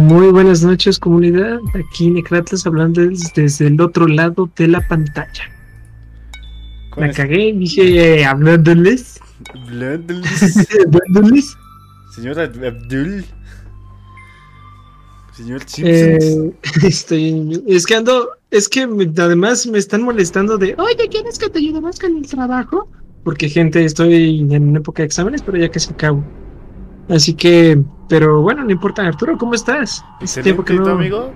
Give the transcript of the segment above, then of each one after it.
Muy buenas noches, comunidad. Aquí Necratlas hablando desde el otro lado de la pantalla. La cagué, dije eh, hablándoles. Hablándoles. hablándoles. Señor Abdul. Señor eh, estoy, es que ando, es que además me están molestando de, oye, ¿quieres que te ayude más con el trabajo? Porque gente, estoy en época de exámenes, pero ya que se acabó. Así que, pero bueno, no importa. Arturo, ¿cómo estás? tiempo que no... amigo?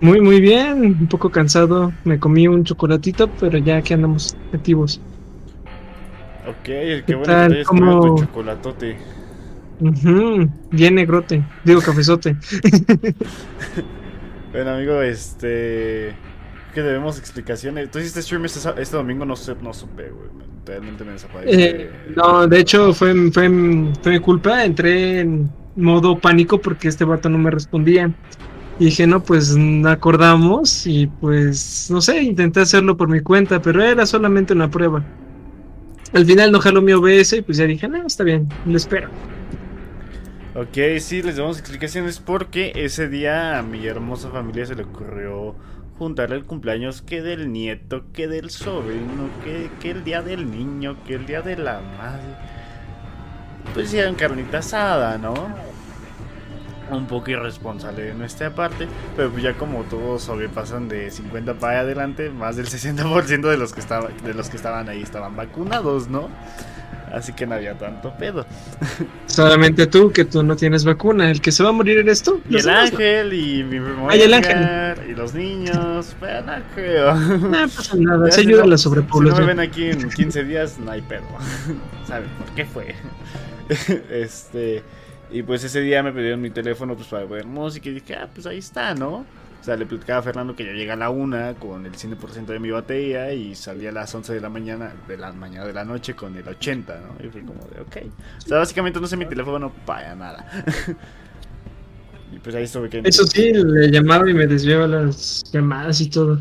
Muy, muy bien. Un poco cansado. Me comí un chocolatito, pero ya que andamos activos. Ok, qué, bueno tal? que ¿Cómo... chocolatote. Bien negrote. Digo, cafezote. bueno, amigo, este... Que debemos explicaciones. Tú hiciste stream este, este domingo, no, sé, no supe, güey realmente me eh, no, de hecho fue, fue, fue mi culpa. Entré en modo pánico porque este vato no me respondía. Y dije, no, pues acordamos y pues, no sé, intenté hacerlo por mi cuenta, pero era solamente una prueba. Al final no jaló mi OBS y pues ya dije, no, está bien, lo espero. Ok, sí, les damos explicaciones porque ese día a mi hermosa familia se le ocurrió juntar el cumpleaños que del nieto, que del sobrino, que, que el día del niño, que el día de la madre. Pues hicieron carnita asada, ¿no? Un poco irresponsable de nuestra parte, pero pues ya como todos sobrepasan de 50 para adelante, más del 60% de los que estaban de los que estaban ahí estaban vacunados, ¿no? Así que no había tanto pedo. Solamente tú, que tú no tienes vacuna. El que se va a morir eres tú. Y el ángel, y mi Ay, el ángel. Y los niños. Pero no creo. No pasa nada. Se ayuda a la sobrepoblación. Si no me ven aquí en 15 días, no hay pedo. ¿Saben por qué fue? este. Y pues ese día me pidieron mi teléfono pues para ver música y dije, ah, pues ahí está, ¿no? O sea, le platicaba a Fernando que ya llega a la una con el 100% de mi batería y salía a las 11 de la mañana, de la mañana de la noche con el 80, ¿no? Y fui como de, ok. O sea, básicamente no sé mi teléfono para nada. y pues ahí estuve que... Eso sí, le llamaba y me desviaba las llamadas y todo.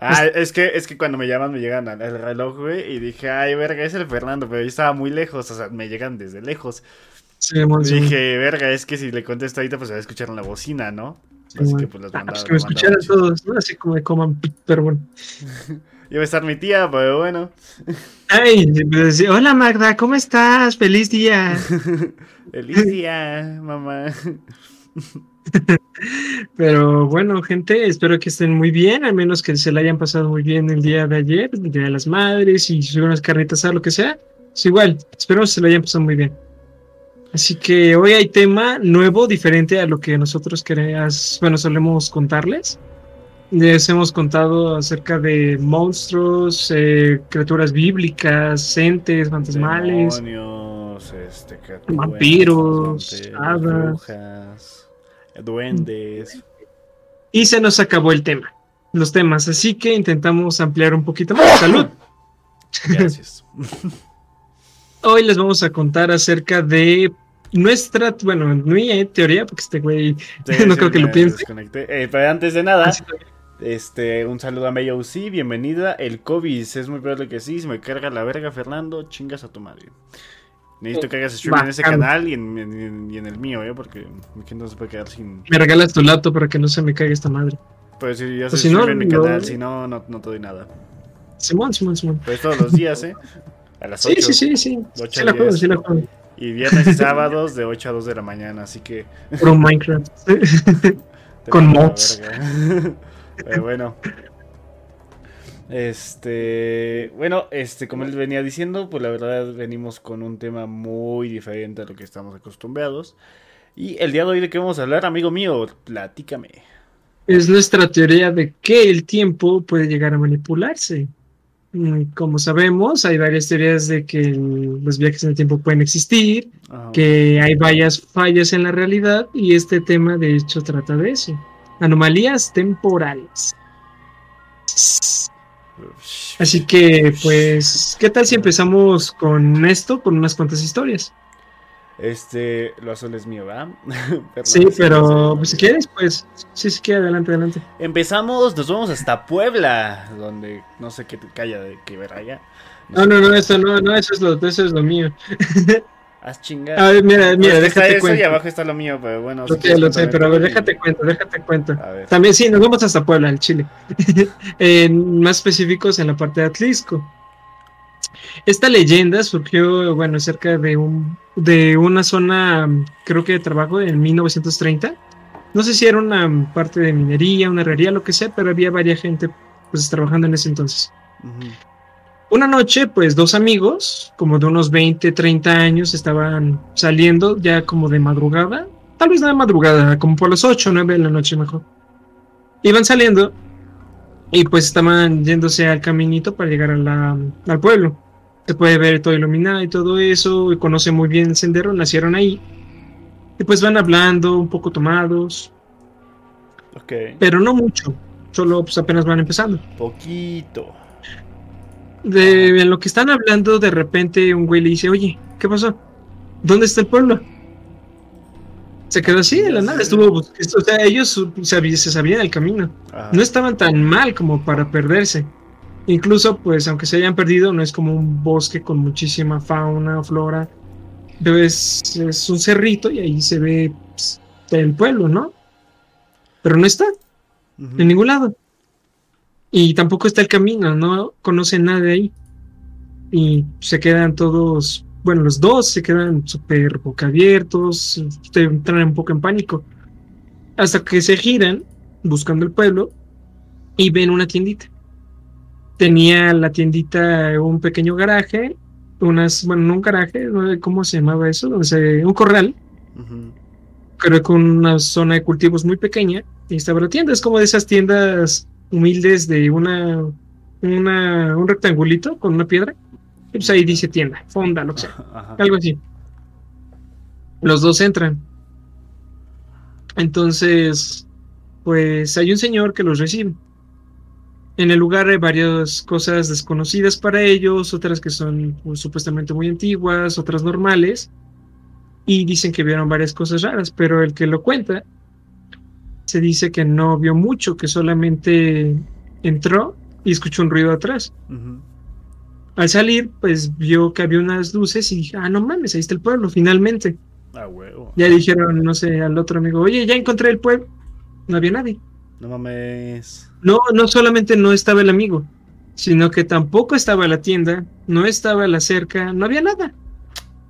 Ah, es que, es que cuando me llaman me llegan al reloj, güey, y dije, ay, verga, es el Fernando, pero yo estaba muy lejos, o sea, me llegan desde lejos. Sí, dije, verga, es que si le contesto ahorita, pues se va a escuchar en la bocina, ¿no? Así que pues las ah, pues que me escucharan todos, ¿no? Así como me coman, pero bueno. Iba a estar mi tía, pero bueno. Ay, pues, hola Magda, ¿cómo estás? Feliz día. Feliz día, mamá. Pero bueno, gente, espero que estén muy bien, al menos que se la hayan pasado muy bien el día de ayer, el día de las madres y unas carnitas a lo que sea. Es igual, espero que se la hayan pasado muy bien. Así que hoy hay tema nuevo, diferente a lo que nosotros queremos, bueno, solemos contarles. Les hemos contado acerca de monstruos, eh, criaturas bíblicas, entes, fantasmales, demonios, este, vampiros, hadas, duendes. Y se nos acabó el tema, los temas, así que intentamos ampliar un poquito más. Salud. Gracias. Hoy les vamos a contar acerca de nuestra, bueno, mi teoría, porque este güey no creo que lo piense. Eh, pero antes de nada, este, un saludo a sí, bienvenida. El COVID es muy probable que sí, si me carga la verga, Fernando, chingas a tu madre. Necesito que hagas stream en ese canal y en, y en, el mío, ¿eh? Porque no se puede quedar sin. Me regalas tu lato para que no se me caiga esta madre. Pues si ya se no, en mi canal, si no, no, no te doy nada. Simón, Simón, Simón. Pues todos los días, ¿eh? A las 8. Sí, sí, sí, sí. sí la juego, sí la juego. Y viernes y sábados de 8 a 2 de la mañana, así que. Pro Minecraft. Con mods. Pero bueno. Este, bueno, este, como les venía diciendo, pues la verdad venimos con un tema muy diferente a lo que estamos acostumbrados. Y el día de hoy de qué vamos a hablar, amigo mío, platícame. Es nuestra teoría de que el tiempo puede llegar a manipularse. Mm, como sabemos, hay varias teorías de que los viajes en el tiempo pueden existir, ah, que hay varias fallas en la realidad y este tema de hecho trata de eso. Anomalías temporales. Así que, pues, ¿qué tal si empezamos con esto, con unas cuantas historias? Este, lo azul es mío, ¿verdad? sí, pero pues, si quieres, pues sí, sí, adelante, adelante. Empezamos, nos vamos hasta Puebla, donde no sé qué te calla de que ver allá. No, no, no, eso no, no, eso es lo, eso es lo mío. Haz chingar. A ver, mira, mira, está déjate eso y cuento. abajo está lo mío, pero bueno. Lo sé, lo sé, pero a ver, y- déjate cuento, déjate cuento. A ver. También sí, nos vamos hasta Puebla, el Chile. En- más específicos en la parte de Atlisco. Esta leyenda surgió, bueno, cerca de un de una zona, creo que de trabajo en 1930. No sé si era una parte de minería, una herrería, lo que sea, pero había varias gente pues trabajando en ese entonces. Ujú. Una noche, pues dos amigos, como de unos 20, 30 años, estaban saliendo ya como de madrugada, tal vez no de madrugada, como por las 8 o 9 de la noche mejor. Iban saliendo y pues estaban yéndose al caminito para llegar a la- al pueblo. Se puede ver todo iluminado y todo eso, y conocen muy bien el sendero, nacieron ahí. Y pues van hablando, un poco tomados, Ok. pero no mucho, solo pues apenas van empezando. Poquito. De lo que están hablando, de repente un güey le dice, oye, ¿qué pasó? ¿Dónde está el pueblo? Se quedó así de la nada, estuvo, o sea, ellos se sabían el camino, Ajá. no estaban tan mal como para perderse. Incluso, pues, aunque se hayan perdido, no es como un bosque con muchísima fauna o flora, es, es un cerrito y ahí se ve pues, el pueblo, ¿no? Pero no está en ningún lado. Y tampoco está el camino, no conocen nada de ahí. Y se quedan todos, bueno, los dos se quedan súper boca abiertos, te entran un poco en pánico. Hasta que se giran buscando el pueblo y ven una tiendita. Tenía la tiendita un pequeño garaje, unas, bueno, no un garaje. ¿cómo se llamaba eso? Un corral Ujú. creo que una zona de cultivos muy pequeña y estaba la tienda. Es como de esas tiendas humildes de una, una un rectangulito con una piedra. Y pues ahí dice tienda, fonda, lo que sea, Ajá. algo así. Los dos entran. Entonces, pues hay un señor que los recibe. En el lugar hay varias cosas desconocidas para ellos, otras que son pues, supuestamente muy antiguas, otras normales y dicen que vieron varias cosas raras, pero el que lo cuenta se dice que no vio mucho, que solamente entró y escuchó un ruido atrás. Al salir, pues vio que había unas luces y dije, ah, no mames, ahí está el pueblo, finalmente. Ah, huevo. Ya dijeron, no sé, al otro amigo, oye, ya encontré el pueblo. No había nadie. No mames. No, no solamente no estaba el amigo, sino que tampoco estaba la tienda, no estaba la cerca, no había nada.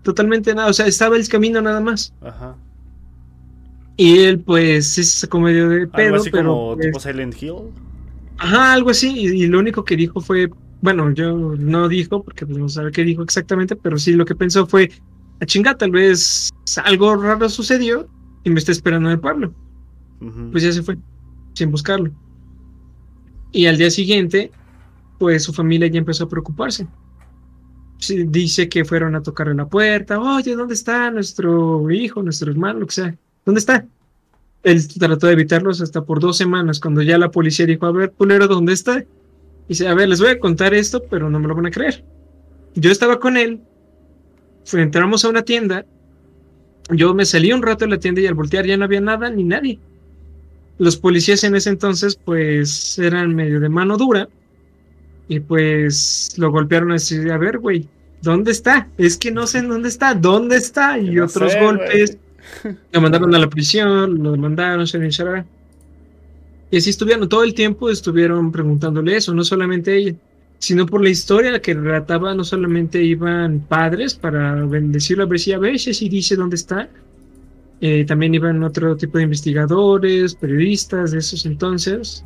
Totalmente nada, o sea, estaba el camino nada más. Aja. Y él, pues, sacó medio de Algo pedo, así pero. como pues, tipo Silent Hill. Ajá, algo así. Y, y lo único que dijo fue. Bueno, yo no dijo, porque pues, no sabe qué dijo exactamente, pero sí lo que pensó fue: a chinga, tal vez algo raro sucedió y me está esperando en el pueblo. Pues ya se fue, sin buscarlo. Y al día siguiente, pues su familia ya empezó a preocuparse. Dice que fueron a tocarle la puerta. Oye, ¿dónde está nuestro hijo, nuestro hermano, lo que sea? ¿Dónde está? Él trató de evitarlos hasta por dos semanas, cuando ya la policía dijo, a ver, pulero, ¿dónde está? Dice, a ver, les voy a contar esto, pero no me lo van a creer. Yo estaba con él, entramos a una tienda, yo me salí un rato de la tienda y al voltear ya no había nada ni nadie. Los policías en ese entonces pues eran medio de mano dura y pues lo golpearon así, a ver, güey, ¿dónde está? Es que no sé en dónde está, ¿dónde está? Y No otros sé, golpes. Lo mandaron a la prisión, lo mandaron, shalala. Y así estuvieron, todo el tiempo estuvieron preguntándole eso, no solamente ella, sino por la historia que relataba, no solamente iban padres para bendecirlo a ver si a veces si dice dónde está, eh, también iban otro tipo de investigadores, periodistas de esos entonces.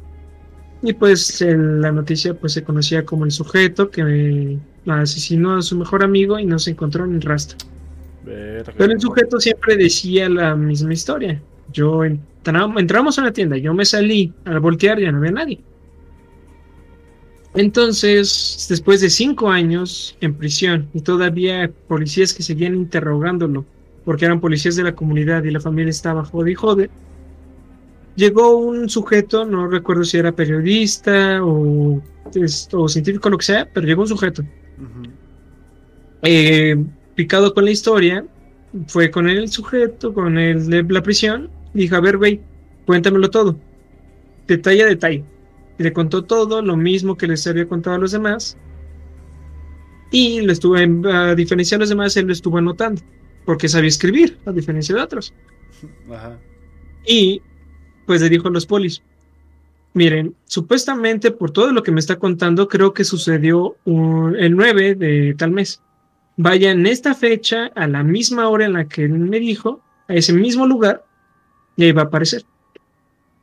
Y pues la noticia pues se conocía como el sujeto que asesinó a su mejor amigo y no se encontró en el rastro. Verga. Pero el sujeto siempre decía la misma historia. Yo entra- entramos a una tienda, yo me salí al voltear, ya no había nadie. Entonces, después de cinco años en prisión y todavía policías que seguían interrogándolo, porque eran policías de la comunidad y la familia estaba jode y jode, llegó un sujeto, no recuerdo si era periodista o, o científico, lo que sea, pero llegó un sujeto Ujú. eh, picado con la historia, fue con el sujeto, con el de la prisión, dijo, a ver, güey, cuéntamelo todo, detalle a detalle. Y le contó todo, lo mismo que les había contado a los demás, y lo estuvo, en- a diferencia de los demás, él lo estuvo anotando. porque sabía escribir, a diferencia de otros. Ajá. Y pues le dijo a los polis, miren, supuestamente por todo lo que me está contando, creo que sucedió un- el 9 de tal mes. Vaya en esta fecha, a la misma hora en la que él me dijo, a ese mismo lugar, y ahí va a aparecer.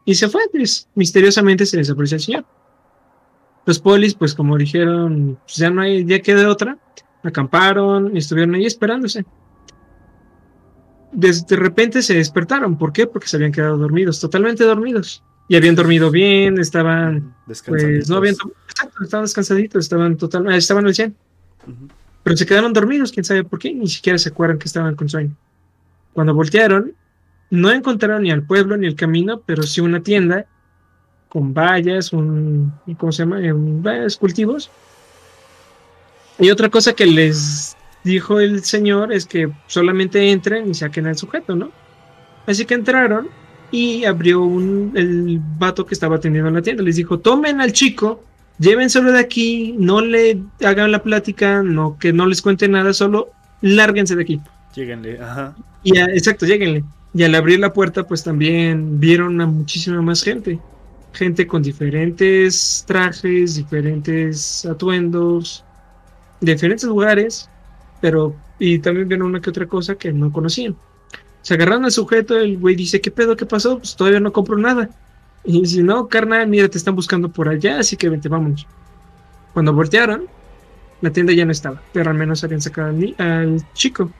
Y se fue, pues, misteriosamente se desapareció el señor. Los polis, pues como dijeron, pues, ya no hay, ya queda otra, acamparon y estuvieron ahí esperándose. Des- de repente se despertaron, ¿por qué? Porque se habían quedado dormidos, totalmente dormidos. Y habían dormido bien, estaban, pues no habían, exacto, estaban descansaditos, estaban totalmente, estaban al 100. Ujú. Pero se quedaron dormidos, quién sabe por qué, ni siquiera se acuerdan que estaban con sueño. Cuando voltearon, no encontraron ni al pueblo ni el camino, pero sí una tienda con vallas, un, ¿cómo se llama? Eh, vallas, cultivos. Y otra cosa que les dijo el señor es que solamente entren y saquen al sujeto, ¿no? Así que entraron y abrió el vato que estaba atendiendo en la tienda. Les dijo, tomen al chico, llévenselo de aquí, no le hagan la plática, no, que no les cuente nada, solo lárguense de aquí. Lléguenle, ajá. Y a- exacto, lléguenle. Y al abrir la puerta, pues también vieron a muchísima más gente. Gente con diferentes trajes, diferentes atuendos, diferentes lugares, pero y también vieron una que otra cosa que no conocían. Se agarraron al sujeto, el güey dice, ¿qué pedo? ¿Qué pasó? Pues todavía no compro nada. Y dice, no, carnal, mira, te están buscando por allá, así que vente, vámonos. Cuando voltearon, la tienda ya no estaba, pero al menos habían sacado al, chico.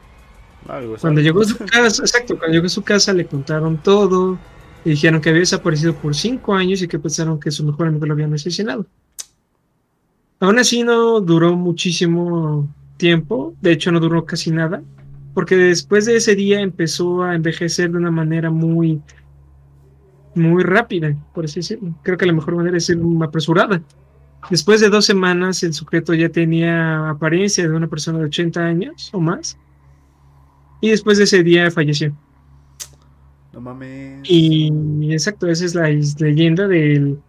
Algo. Cuando llegó a su casa, exacto, cuando llegó a su casa le contaron todo, y dijeron que había desaparecido por cinco años y que pensaron que su mejor amigo lo habían asesinado. Aún así no duró muchísimo tiempo, de hecho no duró casi nada, porque después de ese día empezó a envejecer de una manera muy, muy rápida, por así decirlo. Creo que la mejor manera es ser apresurada. Después de dos semanas el sujeto ya tenía apariencia de una persona de 80 años o más. Y después de ese día falleció. No mames. Y exacto, esa es la leyenda del,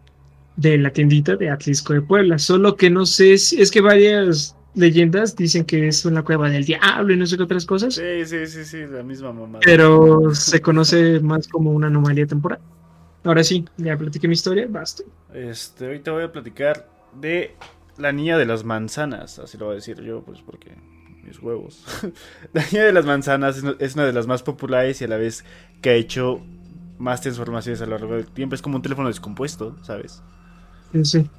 de la tiendita de Atlisco de Puebla. Solo que no sé si es que varias leyendas dicen que es una cueva del diablo y no sé qué otras cosas. Sí, sí, sí, sí, la misma mamá. Pero se conoce más como una anomalía temporal. Ahora sí, ya platiqué mi historia, basta. Este, hoy te voy a platicar de la niña de las manzanas, así lo voy a decir yo, pues porque mis huevos. la niña de las manzanas es una- de las más populares y a la vez que ha hecho más transformaciones a lo largo del tiempo. Es como un teléfono descompuesto, ¿sabes? Sí, sí.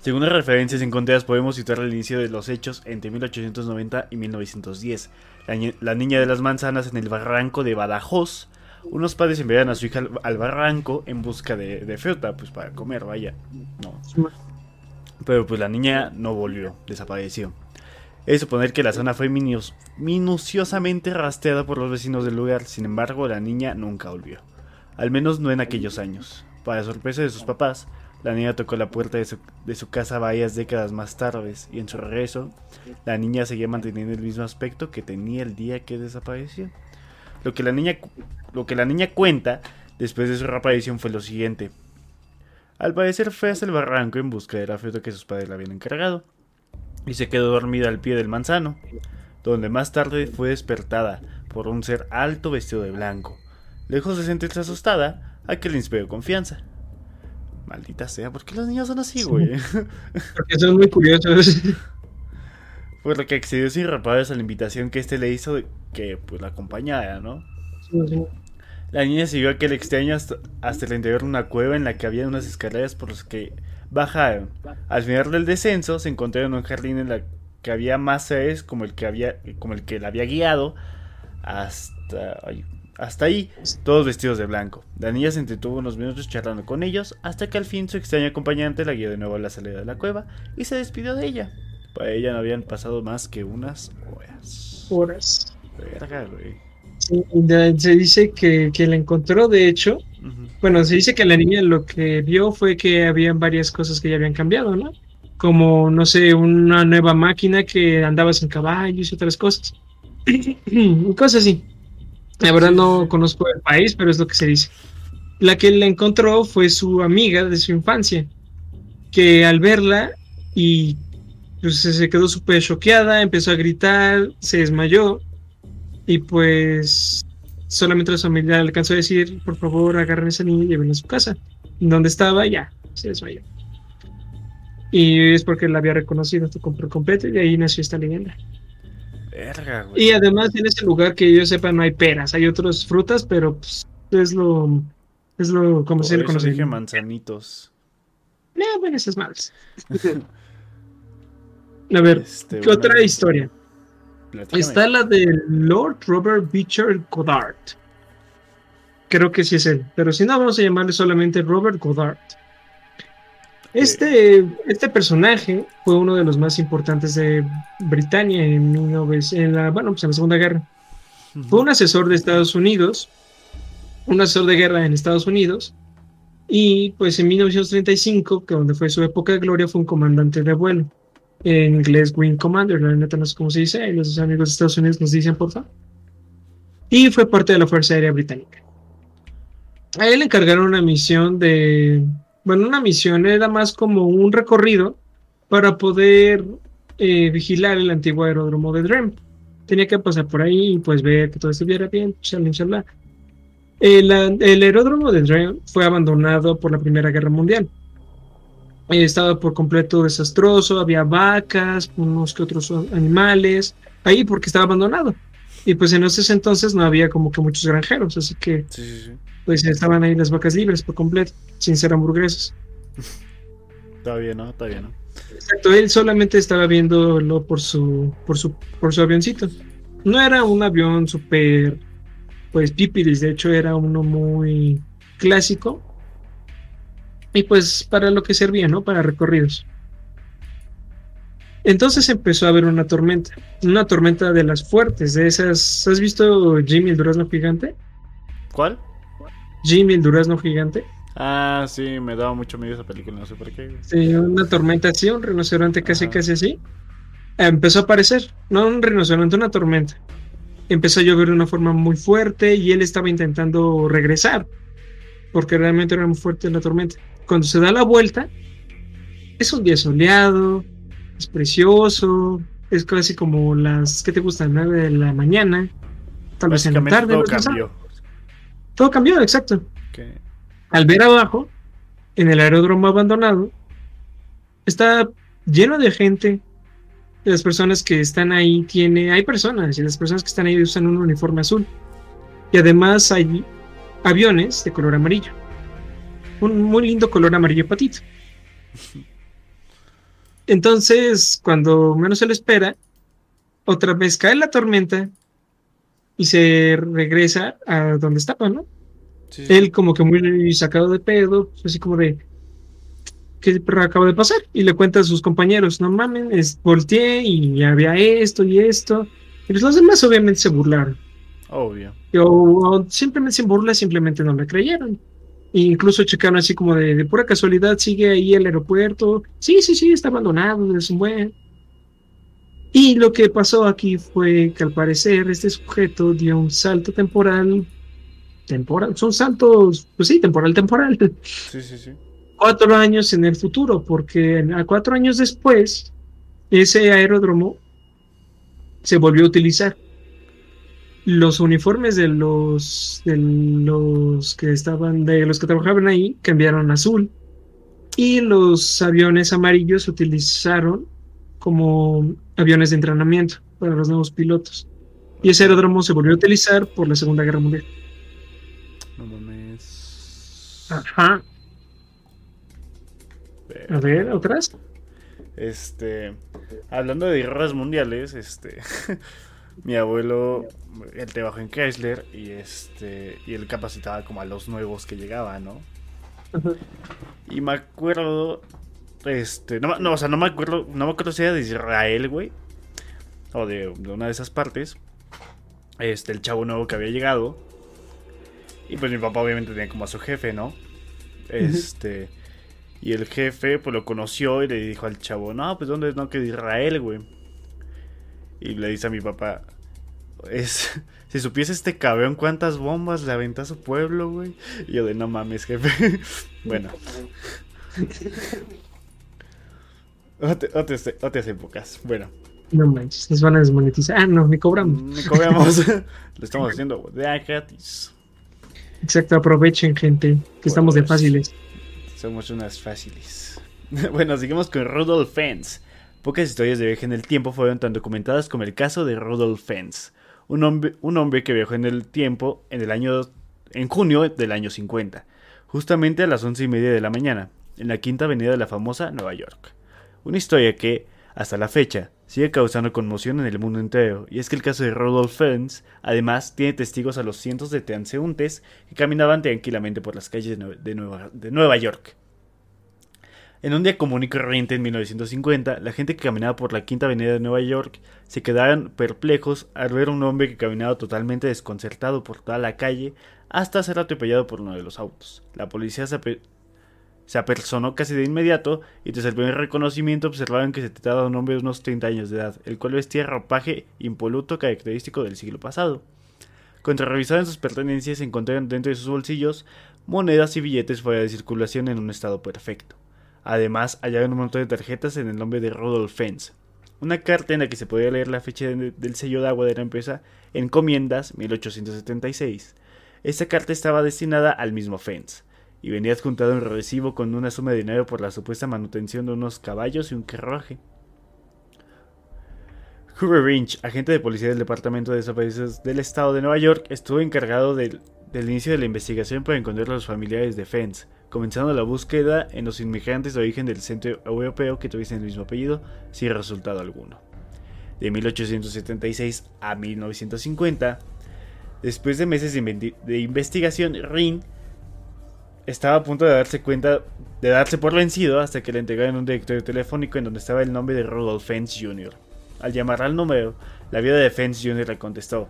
Según las referencias encontradas, podemos situar el inicio de los hechos entre 1890 y 1910. La, ni- la niña de las manzanas en el barranco de Badajoz. Unos padres enviaron a su hija al, al barranco en busca de, de fruta, pues para comer, vaya. No. Pero pues la niña no volvió, desapareció. Es suponer que la zona fue minuciosamente rastreada por los vecinos del lugar, sin embargo la niña nunca volvió. Al menos no en aquellos años. Para sorpresa de sus papás, la niña tocó la puerta de su, de su casa varias décadas más tarde y en su regreso, la niña seguía manteniendo el mismo aspecto que tenía el día que desapareció. Lo que la niña, lo que la niña cuenta después de su reaparición fue lo siguiente. Al parecer fue hasta el barranco en busca de la fruta que sus padres le habían encargado y se quedó dormida al pie del manzano, donde más tarde fue despertada por un ser alto vestido de blanco. Lejos de sentirse asustada, aquel le inspiró confianza. Maldita sea, ¿por qué los niños son así, güey? Porque son muy curiosos. Por lo que accedió sin reparos a la invitación que este le hizo de que pues la acompañara, ¿no? La niña siguió aquel extraño hasta, hasta el interior de una cueva en la que había unas escaleras por las que bajaron. Al final del descenso se encontraron un jardín en la que había más seres como el que había como el que la había guiado hasta hasta ahí, todos vestidos de blanco. La niña se entretuvo unos minutos charlando con ellos hasta que al fin su extraño acompañante la guió de nuevo a la salida de la cueva y se despidió de ella. Para ella no habían pasado más que unas horas. Horas. Verga, güey. Sí, se dice que, que la encontró, de hecho. Bueno, se dice que la niña lo que vio fue que habían varias cosas que ya habían cambiado, ¿no? Como, no sé, una nueva máquina que andaba sin caballos y otras cosas. cosas así. La verdad no conozco el país, pero es lo que se dice. La que la encontró fue su amiga de su infancia, que al verla y pues, se se quedó súper choqueada, empezó a gritar, se desmayó Y pues solamente la familia le alcanzó a decir, por favor, agarren a esa niña y llévenla a su casa. Donde estaba, ya, se desmayó. Y es porque la había reconocido por completo y de ahí nació esta leyenda. Verga, güey. Y además en ese lugar que yo sepa no hay peras, hay otras frutas, pero pues, es lo es lo como se le conoce. dije manzanitos. No, bueno, esas madres. a ver, este, ¿qué otra historia? Está la de Lord Robert Beecher Goddard. Creo que sí es él, pero si no, vamos a llamarle solamente Robert Goddard. Este, este personaje fue uno de los más importantes de Britania en, en, la, bueno, pues en la Segunda Guerra. Fue un asesor de Estados Unidos, un asesor de guerra en Estados Unidos, y pues en 1935, que donde fue su época de gloria, fue un comandante de vuelo. En inglés, Wing Commander, la neta no sé cómo se dice, y los amigos de Estados Unidos nos dicen, por favor. Y fue parte de la Fuerza Aérea Británica. A él le encargaron una misión de bueno, una misión era más como un recorrido para poder eh, vigilar el antiguo aeródromo de Drem. Tenía que pasar por ahí y pues ver que todo estuviera bien, El, el aeródromo de Drem fue abandonado por la Primera Guerra Mundial. Estaba por completo desastroso, había vacas, unos que otros animales, ahí porque estaba abandonado. Y pues en ese entonces no había como que muchos granjeros, así que pues estaban ahí las vacas libres por completo, sin ser hamburguesas. Está bien, ¿no? Está bien, ¿no? Exacto, él solamente estaba viéndolo por su, por su, por su avioncito. No era un avión súper, pues pipiris, de hecho era uno muy clásico. Y pues para lo que servía, ¿no? Para recorridos. Entonces empezó a haber una tormenta, una tormenta de las fuertes, de esas. ¿Has visto Jimmy el durazno gigante? ¿Cuál? Jimmy el durazno gigante. Ah, sí, me daba mucho miedo esa película, no sé por qué. Sí, una tormenta así, un rinoceronte casi casi así. Empezó a aparecer, no un rinoceronte, una tormenta. Empezó a llover de una forma muy fuerte y él estaba intentando regresar, porque realmente era muy fuerte la tormenta. Cuando se da la vuelta, es un día soleado, es precioso, es casi como las, ¿qué te gusta? 9 de la mañana, tal vez en la tarde. Todo cambió. Todo cambió, exacto. Al ver abajo, en el aeródromo abandonado, está lleno de gente. Las personas que están ahí tiene, hay personas y las personas que están ahí usan un uniforme azul. Y además hay aviones de color amarillo. Un muy lindo color amarillo patito. Entonces, cuando menos se lo espera, otra vez cae la tormenta y se regresa a donde estaba, ¿no? Él como que muy sacado de pedo, así como de, ¿qué acaba de pasar? Y le cuenta a sus compañeros, no mamen, es, volteé y había esto y esto. Y los demás obviamente se burlaron. Obvio. O, simplemente se burla, simplemente no le creyeron. Incluso checaron así como de, pura casualidad, sigue ahí el aeropuerto. Sí, sí, sí, está abandonado, es un buen. Y lo que pasó aquí fue que al parecer este sujeto dio un salto temporal. Temporal, son saltos, pues sí, temporal, temporal. Sí, sí, sí. Cuatro años en el futuro, porque a cuatro años después, ese aeródromo se volvió a utilizar los uniformes de los de los que estaban de los que trabajaban ahí cambiaron a azul y los aviones amarillos se utilizaron como aviones de entrenamiento para los nuevos pilotos y ese aeródromo se volvió a utilizar por la Segunda Guerra Mundial. No mames. Ajá. A ver, otras. Este, hablando de guerras mundiales, este mi abuelo, él trabajó en Chrysler y este y él capacitaba como a los nuevos que llegaban, ¿no? Y me acuerdo, este, no, no, o sea, no me acuerdo, no me acuerdo si era de Israel, güey, o de, una de esas partes, este, el chavo nuevo que había llegado, y pues mi papá obviamente tenía como a su jefe, ¿no? Este, y el jefe pues lo conoció y le dijo al chavo, no, pues ¿dónde es no que de Israel, güey? Y le dice a mi papá, es, si supiese este cabrón cuántas bombas le aventó a su pueblo, güey. Y yo de no mames, jefe. bueno. otras, otras épocas. Bueno. No manches, nos van a desmonetizar. Ah, no, ni cobramos. Ni cobramos. Lo estamos haciendo de gratis. Exacto, aprovechen, gente, que estamos de fáciles. Somos unas fáciles. bueno, seguimos con Rudolf Fens. Pocas historias de viaje en el tiempo fueron tan documentadas como el caso de Rudolf Fens, un hombre, un hombre que viajó en el tiempo en el año en junio del año 50, justamente a las once y media de la mañana, en la quinta avenida de la famosa Nueva York. Una historia que, hasta la fecha, sigue causando conmoción en el mundo entero, y es que el caso de Rudolf Fens, además, tiene testigos a los cientos de transeúntes que caminaban tranquilamente por las calles de Nueva, de Nueva York. En un día común y corriente en 1950, la gente que caminaba por la Quinta Avenida de Nueva York se quedaron perplejos al ver a un hombre que caminaba totalmente desconcertado por toda la calle hasta ser atropellado por uno de los autos. La policía se, se apersonó casi de inmediato y tras el primer reconocimiento observaron que se trataba de un hombre de unos 30 años de edad, el cual vestía ropaje impoluto característico del siglo pasado. Cuando revisaron sus pertenencias encontraron dentro de sus bolsillos monedas y billetes fuera de circulación en un estado perfecto. Además, hallaron un montón de tarjetas en el nombre de Rudolf Fens. Una carta en la que se podía leer la fecha de- del sello de agua de la empresa Encomiendas 1876. Esta carta estaba destinada al mismo Fens y venía adjuntado un recibo con una suma de dinero por la supuesta manutención de unos caballos y un carruaje. Hoover Rinch, agente de policía del Departamento de Desaparecidos del Estado de Nueva York, estuvo encargado del, del inicio de la investigación para encontrar a los familiares de Fens, comenzando la búsqueda en los inmigrantes de origen del centro europeo que tuviesen el mismo apellido, sin resultado alguno. De 1876 a 1950, después de meses de, investigación, Ring estaba a punto de darse cuenta de darse por vencido hasta que le entregaron un directorio telefónico en donde estaba el nombre de Rudolf Fens Jr. Al llamar al número, la viuda de Fens Jr. le contestó,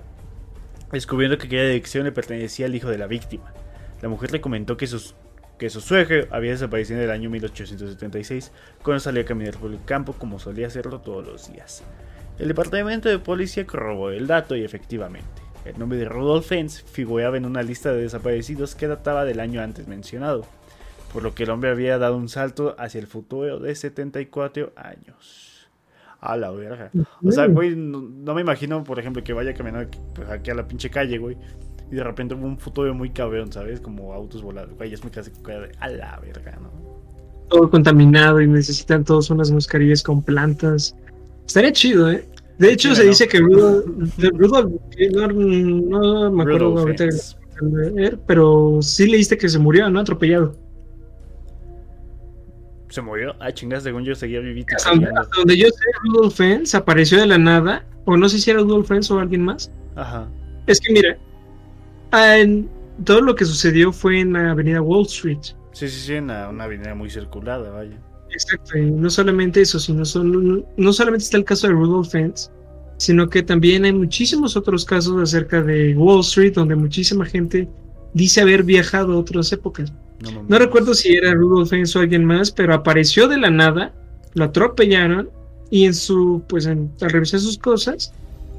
descubriendo que aquella dirección le pertenecía al hijo de la víctima. La mujer le comentó que, su suegro había desaparecido en el año 1876 cuando salía a caminar por el campo como solía hacerlo todos los días. El departamento de policía corroboró el dato y efectivamente, el nombre de Rudolf Fens figuraba en una lista de desaparecidos que databa del año antes mencionado, por lo que el hombre había dado un salto hacia el futuro de 74 años. A la verga. O sea, güey, no, no me imagino, por ejemplo, que vaya caminando aquí, pues, aquí a la pinche calle, güey. Y de repente un futuro muy cabrón, ¿sabes? Como autos volados. Güey, es muy clásico de a la verga, ¿no? Todo contaminado y necesitan todos unas mascarillas con plantas. Estaría chido, ¿eh? De hecho, Sí, se ¿no? dice que Rudolf, no, no me acuerdo Rudolf ahorita, pero sí leíste que se murió, ¿no? Atropellado. Se murió. Ah, chingas, según yo seguía vivito. Hasta donde, hasta donde yo sé, Rudolf Fens apareció de la nada, o no sé si era Rudolf Fens o alguien más. Ajá. Es que mira, en- todo lo que sucedió fue en la avenida Wall Street. Sí, sí, sí, una, una avenida muy circulada, vaya. Exacto, y no solamente eso, sino solo, no solamente está el caso de Rudolf Fens, sino que también hay muchísimos otros casos acerca de Wall Street donde muchísima gente dice haber viajado a otras épocas. No, recuerdo si era Rudolf o alguien más, pero apareció de la nada, lo atropellaron y en su, pues en- al revisar sus cosas,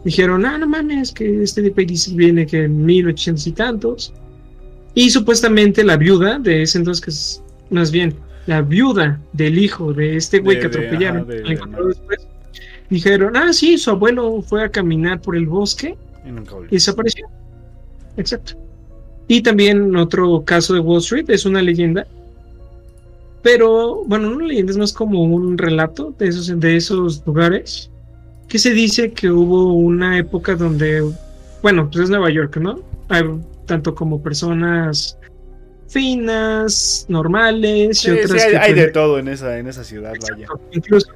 dijeron, ah, no mames, que este de país viene que en 1800 y tantos. Y supuestamente la viuda de ese entonces, que es más bien la viuda del hijo de este güey De- que de- atropellaron, ajá, de- después, dijeron, ah, sí, su abuelo fue a caminar por el bosque Y y desapareció. Exacto. Y también otro caso de Wall Street, es una leyenda. Pero, bueno, no una leyenda, es más como un relato de esos, de esos lugares. Que se dice que hubo una época donde, bueno, pues es Nueva York, ¿no? Hay tanto como personas finas, normales Sí, y sí, otras hay, que hay pues, de todo en esa, en esa ciudad, vaya. Incluso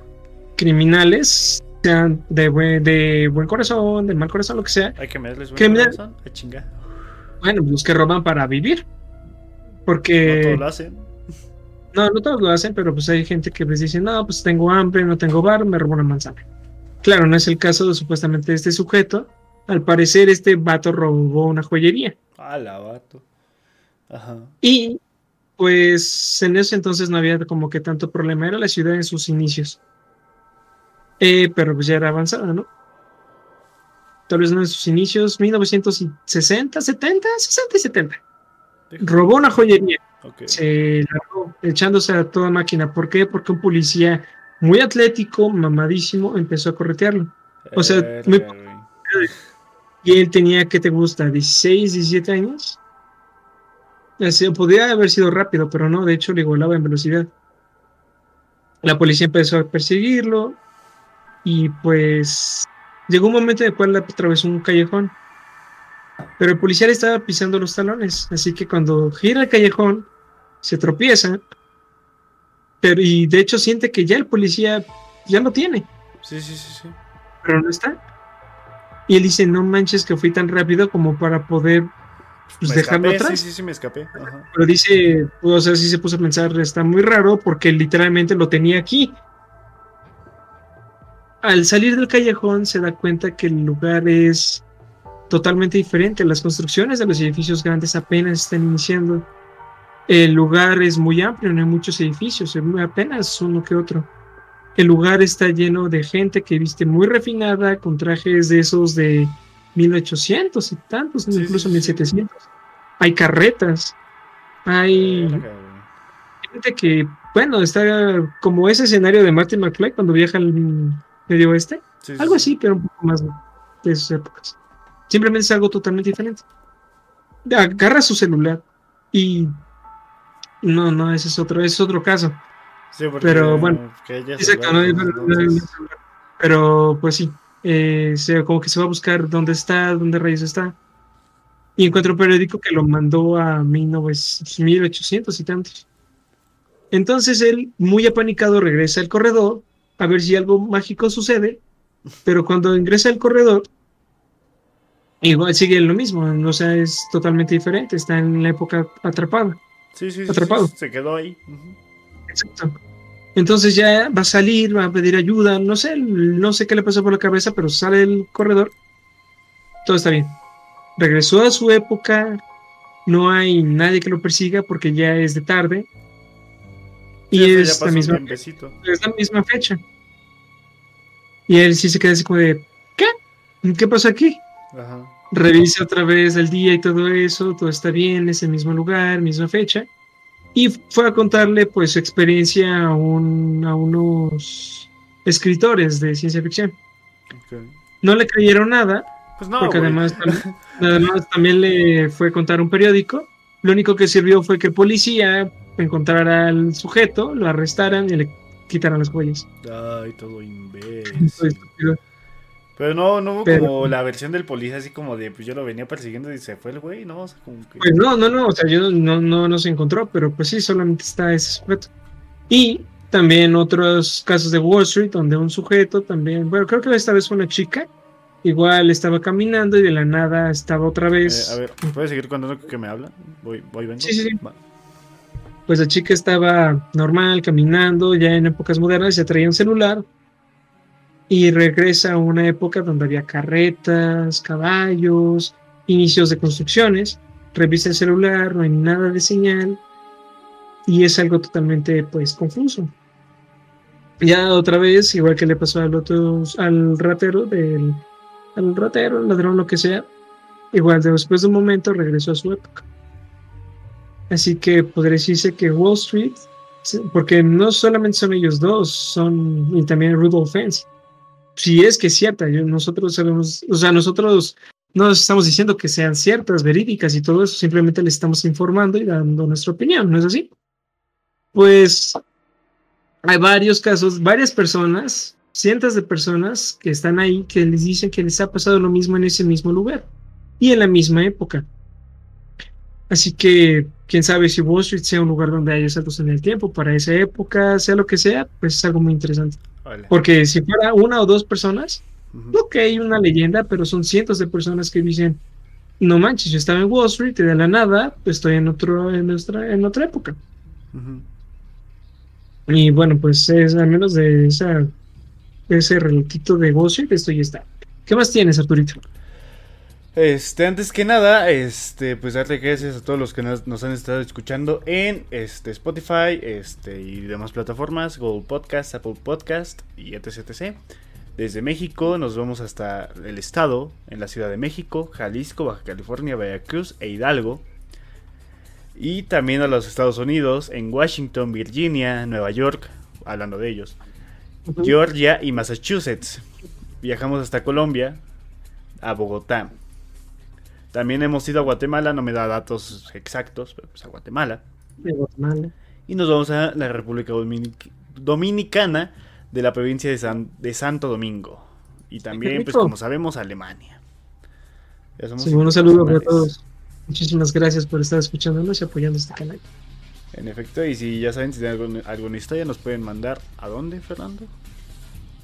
criminales, sean de buen, de buen corazón, de mal corazón, lo que sea. Hay que meterles buen Criminal- corazón, a chinga. Bueno, los que roban para vivir. No Porque todos lo hacen. no, no todos lo hacen, pero pues hay gente que les dice, no, pues tengo hambre, no tengo bar, me robo una manzana. Claro, no es el caso de supuestamente este sujeto. Al parecer, este vato robó una joyería. Ah, la vato. Ajá. Y pues en ese entonces no había como que tanto problema, era la ciudad en sus inicios. Eh, pero pues ya era avanzada, ¿no? Tal vez no en sus inicios, 1960, 70, 60 y 70. Robó una joyería, Ok. se largó echándose a toda máquina. ¿Por qué? Porque un policía muy atlético, mamadísimo, empezó a corretearlo. O sea, muy y él tenía, ¿qué te gusta? ¿16, 17 años? Así, podría haber sido rápido, pero no, de hecho le igualaba en velocidad. La policía empezó a perseguirlo y pues llegó un momento en el cual atravesó un callejón. Pero el policía le estaba pisando los talones, así que cuando gira el callejón, se tropieza. Pero, y de hecho siente que ya el policía ya lo tiene. Sí, sí, sí, sí. Pero no está. Y él dice, no manches que fui tan rápido como para poder pues, dejarlo atrás. Sí, sí, sí, me escapé. Pero dice, o sea, sí se puso a pensar, está muy raro porque literalmente lo tenía aquí. Al salir del callejón se da cuenta que el lugar es totalmente diferente. Las construcciones de los edificios grandes apenas están iniciando. El lugar es muy amplio, no hay muchos edificios, apenas uno que otro. El lugar está lleno de gente que viste muy refinada, con trajes de esos de 1800 y tantos, incluso 1700. Hay carretas, hay gente que, bueno, está como ese escenario de Martin McFly cuando viaja al medio oeste. algo así, pero un poco más de esas épocas. Simplemente es algo totalmente diferente. Agarra su celular y no, no, ese es otro, ese es otro caso. pero bueno, exacto, pero pues sí, eh, como que se va a buscar dónde está, dónde rayos está. Y encuentra un periódico que lo mandó a 1800 y tantos. Entonces él, muy apanicado, regresa al corredor a ver si algo mágico sucede, pero cuando ingresa al corredor, igual sigue lo mismo, o sea, es totalmente diferente, está en la época atrapada. Sí, sí, atrapado. se quedó ahí. Exacto. Entonces ya va a salir, va a pedir ayuda, no sé, no sé qué le pasó por la cabeza, pero sale del corredor. Todo está bien. Regresó a su época, no hay nadie que lo persiga porque ya es de tarde. Y es, la misma, es la misma fecha. Y él sí se queda así como de, ¿qué? ¿Qué pasó aquí? Ajá revisa otra vez el día y todo eso, todo está bien, es el mismo lugar, misma fecha. Y fue a contarle pues su experiencia a, unos escritores de ciencia ficción. No le creyeron nada, pues porque además, además también le fue a contar un periódico. Lo único que sirvió fue que el policía encontrara al sujeto, lo arrestaran y le quitaran las huellas. Ay, todo imbécil. Pero no, no hubo como la versión del policía así como de, pues yo lo venía persiguiendo y se fue el güey, ¿no? Pues no, no, no, o sea, yo no, no, no se encontró, pero pues sí, solamente está ese sujeto. Y también otros casos de Wall Street, donde un sujeto también, bueno, creo que esta vez fue una chica, igual estaba caminando y de la nada estaba otra vez. Eh, a ver, ¿puedes seguir contando que me habla? Voy, voy, vengo. Sí, sí, sí. Pues la chica estaba normal, caminando, ya en épocas modernas, ya traía un celular, y regresa a una época donde había carretas, caballos, inicios de construcciones, revisa el celular, no hay nada de señal y es algo totalmente pues confuso. Ya otra vez, igual que le pasó al otro, al ratero, del, al ratero, ladrón, lo que sea, igual después de un momento regresó a su época. Así que podría decirse que Wall Street, porque no solamente son ellos dos, son y también Rudolph Fence si es que es cierta, nosotros sabemos, o sea, nosotros no estamos diciendo que sean ciertas, verídicas y todo eso, simplemente le estamos informando y dando nuestra opinión, ¿no es así? Pues hay varios casos, varias personas, cientos de personas que están ahí que les dicen que les ha pasado lo mismo en ese mismo lugar y en la misma época. Así que, quién sabe si Wall Street sea un lugar donde haya saltos en el tiempo para esa época, sea lo que sea, pues es algo muy interesante. Porque si fuera una o dos personas, ok, una leyenda, pero son cientos de personas que dicen, no manches, yo estaba en Wall Street y de la nada pues, estoy en otro en nuestra en otra época. Y bueno, pues es al menos de esa ese relatito de Wall Street, esto ya está. ¿Qué más tienes, Arturito? Este, antes que nada, este, pues darle gracias a todos los que nos, han estado escuchando en este, Spotify este, y demás plataformas, Google Podcast, Apple Podcast y etc, Desde México nos vamos hasta el estado, en la Ciudad de México, Jalisco, Baja California, Veracruz e Hidalgo. Y también a los Estados Unidos, en Washington, Virginia, Nueva York, hablando de ellos. Georgia y Massachusetts. Viajamos hasta Colombia, a Bogotá. También hemos ido a Guatemala, no me da datos exactos, pero pues a Guatemala. Y nos vamos a la República Dominicana de la provincia de, de Santo Domingo. Y también, pues como sabemos, Alemania. Sí, un saludo para todos. Muchísimas gracias por estar escuchándonos y apoyando este canal. En efecto, y si ya saben si tienen alguna, historia, nos pueden mandar a dónde, Fernando.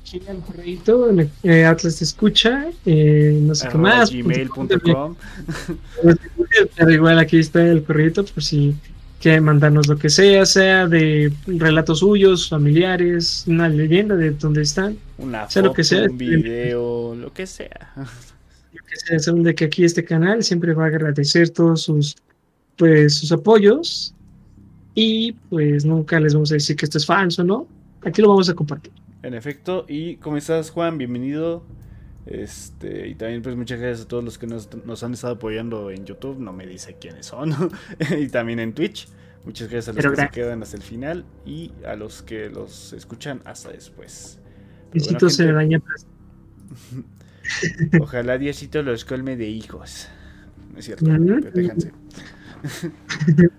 Aquí al correo, eh, Atlas te escucha, eh, no sé qué más. Gmail.com. Pero igual aquí está el correo por si quieren mandarnos lo que sea, sea de relatos suyos, familiares, una leyenda de dónde están. Una foto, lo que sea, un video, lo que sea. Lo que sea, saben de que aquí este canal siempre va a agradecer todos sus, pues, sus apoyos y pues nunca les vamos a decir que esto es falso, ¿no? Aquí lo vamos a compartir. En efecto, y ¿cómo estás Juan? Bienvenido. Este, y también pues muchas gracias a todos los que nos, han estado apoyando en YouTube, no me dice quiénes son, y también en Twitch. Muchas gracias a los que se quedan hasta el final y a los que los escuchan hasta después. Diosito se daña. Ojalá Diosito los colme de hijos. No es cierto, déjense.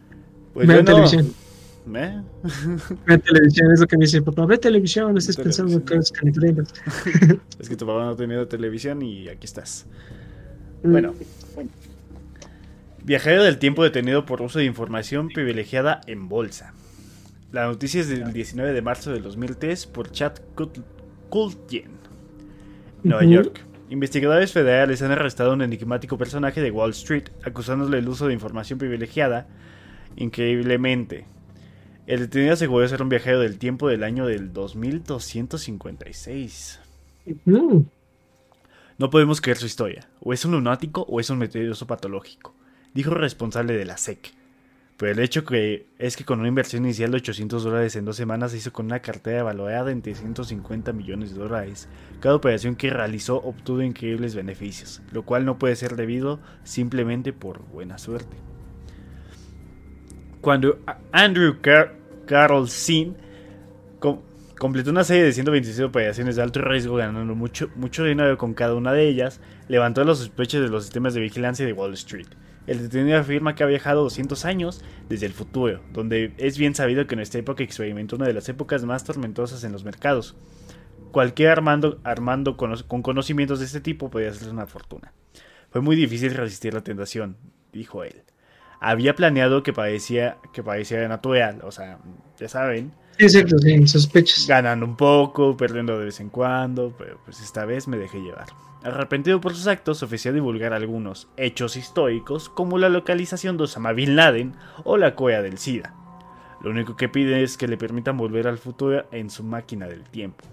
Pues ve televisión. ¿Eh? Ve televisión, es lo que me dice papá. Ve televisión, no estés pensando en cosas calenturientas. es que tu papá no ha tenido televisión y aquí estás. Mm. Bueno. Viajero del tiempo detenido por uso de información privilegiada en bolsa. La noticia es del 19 de marzo del 2003 por Chat Kultien, Nueva York. Investigadores federales han arrestado a un enigmático personaje de Wall Street acusándole del uso de información privilegiada Increíblemente, el detenido aseguró ser un viajero del tiempo del año del 2256. No podemos creer su historia. O es un lunático o es un mentiroso patológico, dijo el responsable de la SEC. Pero el hecho que es que con una inversión inicial de 800 dólares en dos semanas se hizo con una cartera valorada en 350 millones de dólares. Cada operación que realizó obtuvo increíbles beneficios, lo cual no puede ser debido simplemente por buena suerte cuando Andrew Carroll Sin completó una serie de 126 operaciones de alto riesgo, ganando mucho, mucho dinero con cada una de ellas, levantó los sospechas de los sistemas de vigilancia de Wall Street. El detenido afirma que ha viajado 200 años desde el futuro, donde es bien sabido que nuestra época experimentó una de las épocas más tormentosas en los mercados. Cualquier armando, armando con, con conocimientos de este tipo podía hacerse una fortuna. Fue muy difícil resistir la tentación, dijo él había planeado que parecía que parecía natural, o sea, ya saben. Sí, cierto, sí, sospechas. Ganando un poco, perdiendo de vez en cuando, pero pues esta vez me dejé llevar. Arrepentido por sus actos, ofreció divulgar algunos hechos históricos como la localización de Osama Bin Laden o la cueva del SIDA. Lo único que pide es que le permitan volver al futuro en su máquina del tiempo.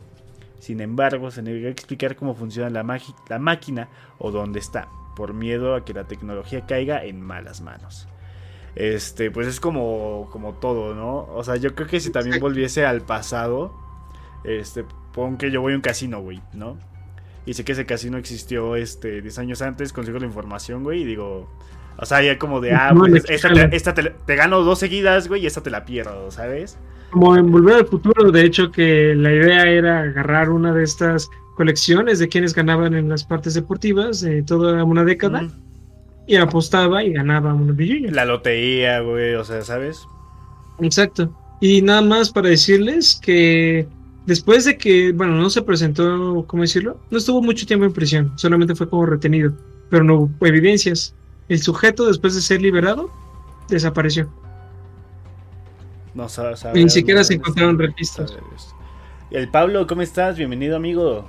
Sin embargo, se negó a explicar cómo funciona la, la máquina o dónde está, por miedo a que la tecnología caiga en malas manos este, pues es como, como todo, ¿no? O sea, yo creo que si también volviese al pasado, este, pon que yo voy a un casino, güey, ¿no? Y sé que ese casino existió, este, 10 años antes, consigo la información, güey, y digo, o sea, ya como de, ah, pues esta, te, gano dos seguidas, güey, y esta te la pierdo, ¿sabes? Como en Volver al Futuro, de hecho, que la idea era agarrar una de estas colecciones de quienes ganaban en las partes deportivas de toda una década y apostaba y ganaba una billilla. La lotería, güey, o sea, ¿sabes? Exacto. Y nada más para decirles que después de que, bueno, no se presentó, ¿cómo decirlo? No estuvo mucho tiempo en prisión, solamente fue como retenido, pero no hubo evidencias. El sujeto, después de ser liberado, desapareció. No sabes. Ni siquiera se encontraron registros. El Pablo, ¿cómo estás? Bienvenido, amigo.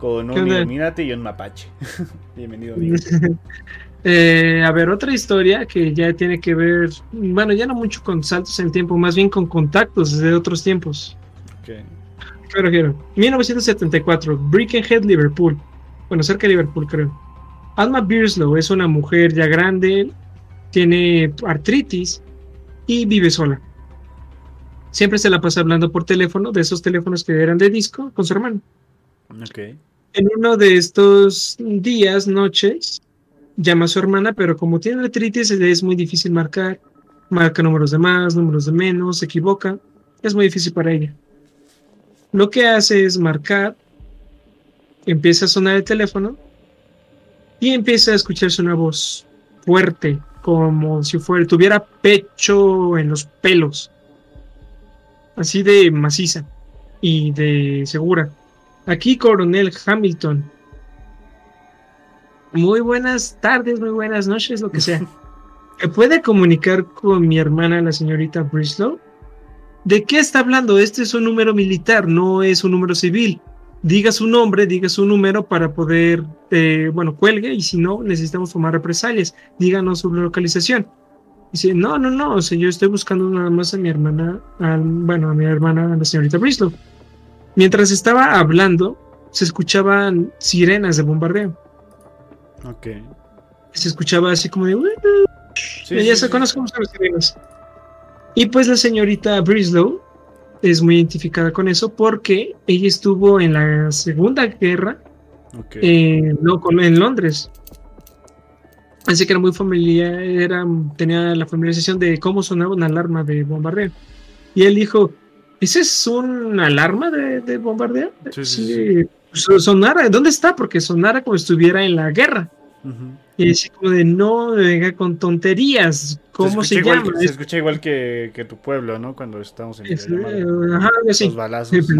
Con un Illuminati y un mapache. Bienvenido, amigo. Eh, a ver, otra historia que ya tiene que ver, bueno, ya no mucho con saltos en el tiempo, más bien con contactos de otros tiempos. Okay. Claro, quiero. 1974, Brickenhead, Liverpool. Bueno, cerca de Liverpool, creo. Alma Beerslow es una mujer ya grande, tiene artritis y vive sola. Siempre se la pasa hablando por teléfono, de esos teléfonos que eran de disco, con su hermano. Okay. En uno de estos días, noches, llama a su hermana, pero como tiene artritis es muy difícil marcar. Marca números de más, números de menos, se equivoca. Es muy difícil para ella. lo que hace es marcar, empieza a sonar el teléfono y empieza a escucharse una voz fuerte, como si fuera, tuviera pecho en los pelos, así de maciza y de segura. Aquí, coronel Hamilton. Muy buenas tardes, muy buenas noches, lo que sea. ¿Me puede comunicar con mi hermana, la señorita Brislow? ¿De qué está hablando? Este es un número militar, no es un número civil. Diga su nombre, diga su número para poder, eh, bueno, cuelgue y si no, necesitamos tomar represalias. Díganos su localización. Dice, no, no, no, o sea, yo estoy buscando nada más a mi hermana, bueno, a mi hermana, la señorita Brislow. Mientras estaba hablando, se escuchaban sirenas de bombardeo. Ok. Se escuchaba así como de... ya se conocen cómo son las sirenas. Y pues la señorita Brislow es muy identificada con eso porque ella estuvo en la Segunda Guerra, eh, no, en Londres. Así que era muy familiar, era, tenía la familiarización de cómo sonaba una alarma de bombardeo. Y él dijo, ¿ese es una alarma de, bombardeo? Sí, Sonara, ¿dónde está? Porque sonara como si estuviera en la guerra. Y así como de no venga con tonterías. ¿Cómo se, llama? se escucha igual que, que, tu pueblo, ¿no? Cuando estamos en el Ajá, Los balazos.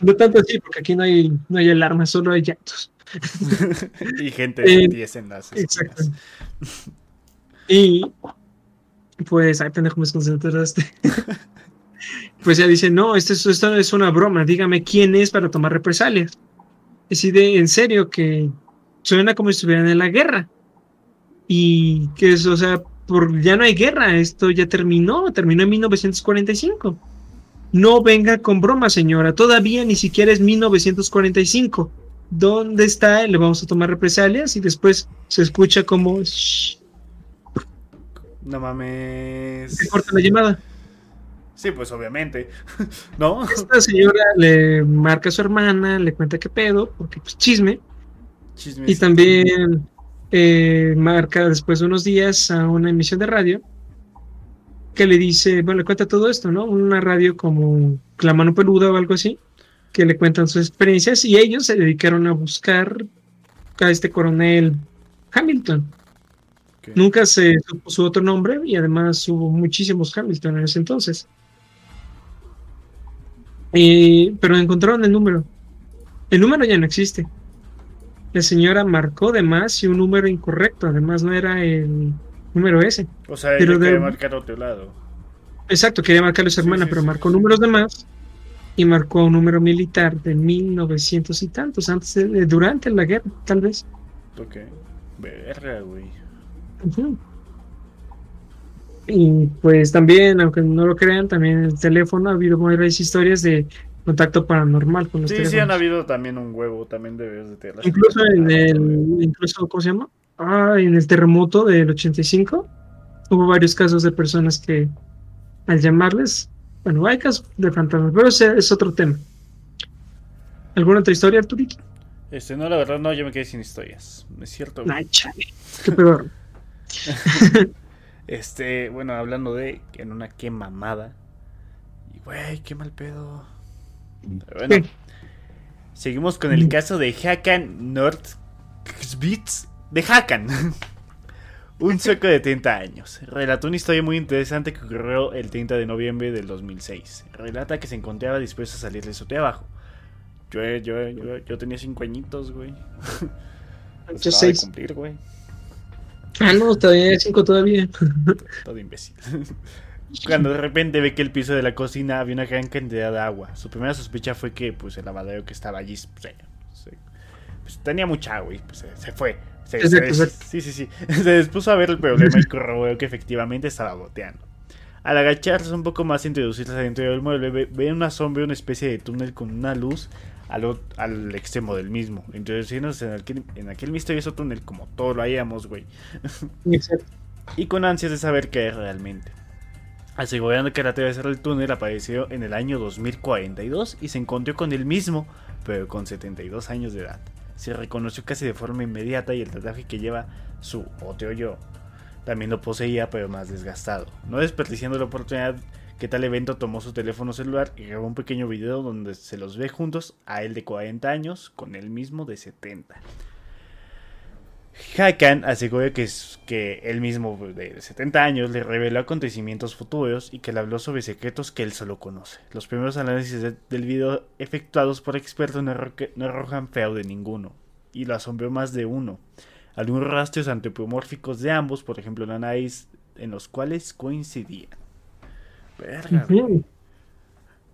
No tanto así, porque aquí no hay, no hay alarmas, solo hay llantos. y gente de eh, 10 en las Exacto. Y pues, ay, pendejo, me desconcentraste. pues ya dice, no, esto, esto es una broma, dígame quién es para tomar represalias. Es de, en serio, que suena como si estuvieran en la guerra. Y que es, o sea, por, ya no hay guerra, esto ya terminó, terminó en 1945. No venga con broma, señora, todavía ni siquiera es 1945. ¿Dónde está? Le vamos a tomar represalias y después se escucha como... No mames. Se corta la llamada. Sí, pues obviamente. ¿No? Esta señora le marca a su hermana, le cuenta qué pedo, porque pues chisme y también eh, marca después de unos días a una emisión de radio que le dice, bueno, le cuenta todo esto, ¿no? Una radio como La Mano Peluda o algo así, que le cuentan sus experiencias y ellos se dedicaron a buscar a este coronel Hamilton. Nunca se supo su otro nombre y además hubo muchísimos Hamilton en ese entonces. Pero encontraron el número. El número ya no existe la señora marcó de más y un número incorrecto, además no era el número ese. O sea, quería marcar otro lado. Exacto, quería marcarle a su hermana, pero marcó números de más y marcó un número militar de 1900 y tantos, antes de, durante la guerra, tal vez. Ok, verga, güey. Y pues también, aunque no lo crean, también el teléfono ha habido varias historias de contacto paranormal con los Sí, sí han habido también un huevo, también de tener. Incluso en el, incluso, ¿cómo se llama? Ah, en el terremoto del 85 hubo varios casos de personas que al llamarles, bueno, hay casos de fantasmas, pero ese es otro tema. ¿Alguna otra historia, Arturito? Este, no, la verdad no, yo me quedé sin historias. Es cierto. Ay, chale. Qué peor. este, bueno, hablando de en una qué mamada. Y güey, qué mal pedo. Bueno, seguimos con el caso de Hakan Nordkvist de Hakan. Un sueco de 30 años. Relató una historia muy interesante que ocurrió el 30 de noviembre del 2006. Relata que se encontraba dispuesto a salir de su trabajo. Yo, yo, yo, yo tenía 5 añitos, güey. Yo 6. cumplir, güey. Ah, no, todavía 5 todavía. Todo imbécil. Cuando de repente ve que el piso de la cocina había una gran cantidad de agua. Su primera sospecha fue que pues el lavadero que estaba allí pues, pues, tenía mucha agua y pues, se, fue. Sí, sí, sí. Se dispuso a ver el problema y corroboró que efectivamente estaba goteando. Al agacharse un poco más e introducirse adentro del mueble, ve, una sombra, una especie de túnel con una luz al, al extremo del mismo. Introduciéndose en aquel, en aquel misterioso túnel como todos lo hayamos, güey. y con ansias de saber qué es realmente. Asegurando que la travesía del túnel apareció en el año 2042 y se encontró con el mismo, pero con 72 años de edad. Se reconoció casi de forma inmediata y el tatuaje que lleva su otro yo también lo poseía, pero más desgastado, no desperdiciando la oportunidad que tal evento tomó su teléfono celular y grabó un pequeño video donde se los ve juntos a él de 40 años con él mismo de 70. Hakan asegura que, que él mismo de 70 años le reveló acontecimientos futuros y que le habló sobre secretos que él solo conoce. Los primeros análisis del video efectuados por expertos no, arrojan feo de ninguno, y lo asombró más de uno. Algunos rastros antropomórficos de ambos, por ejemplo la nariz, en los cuales coincidían. Verga,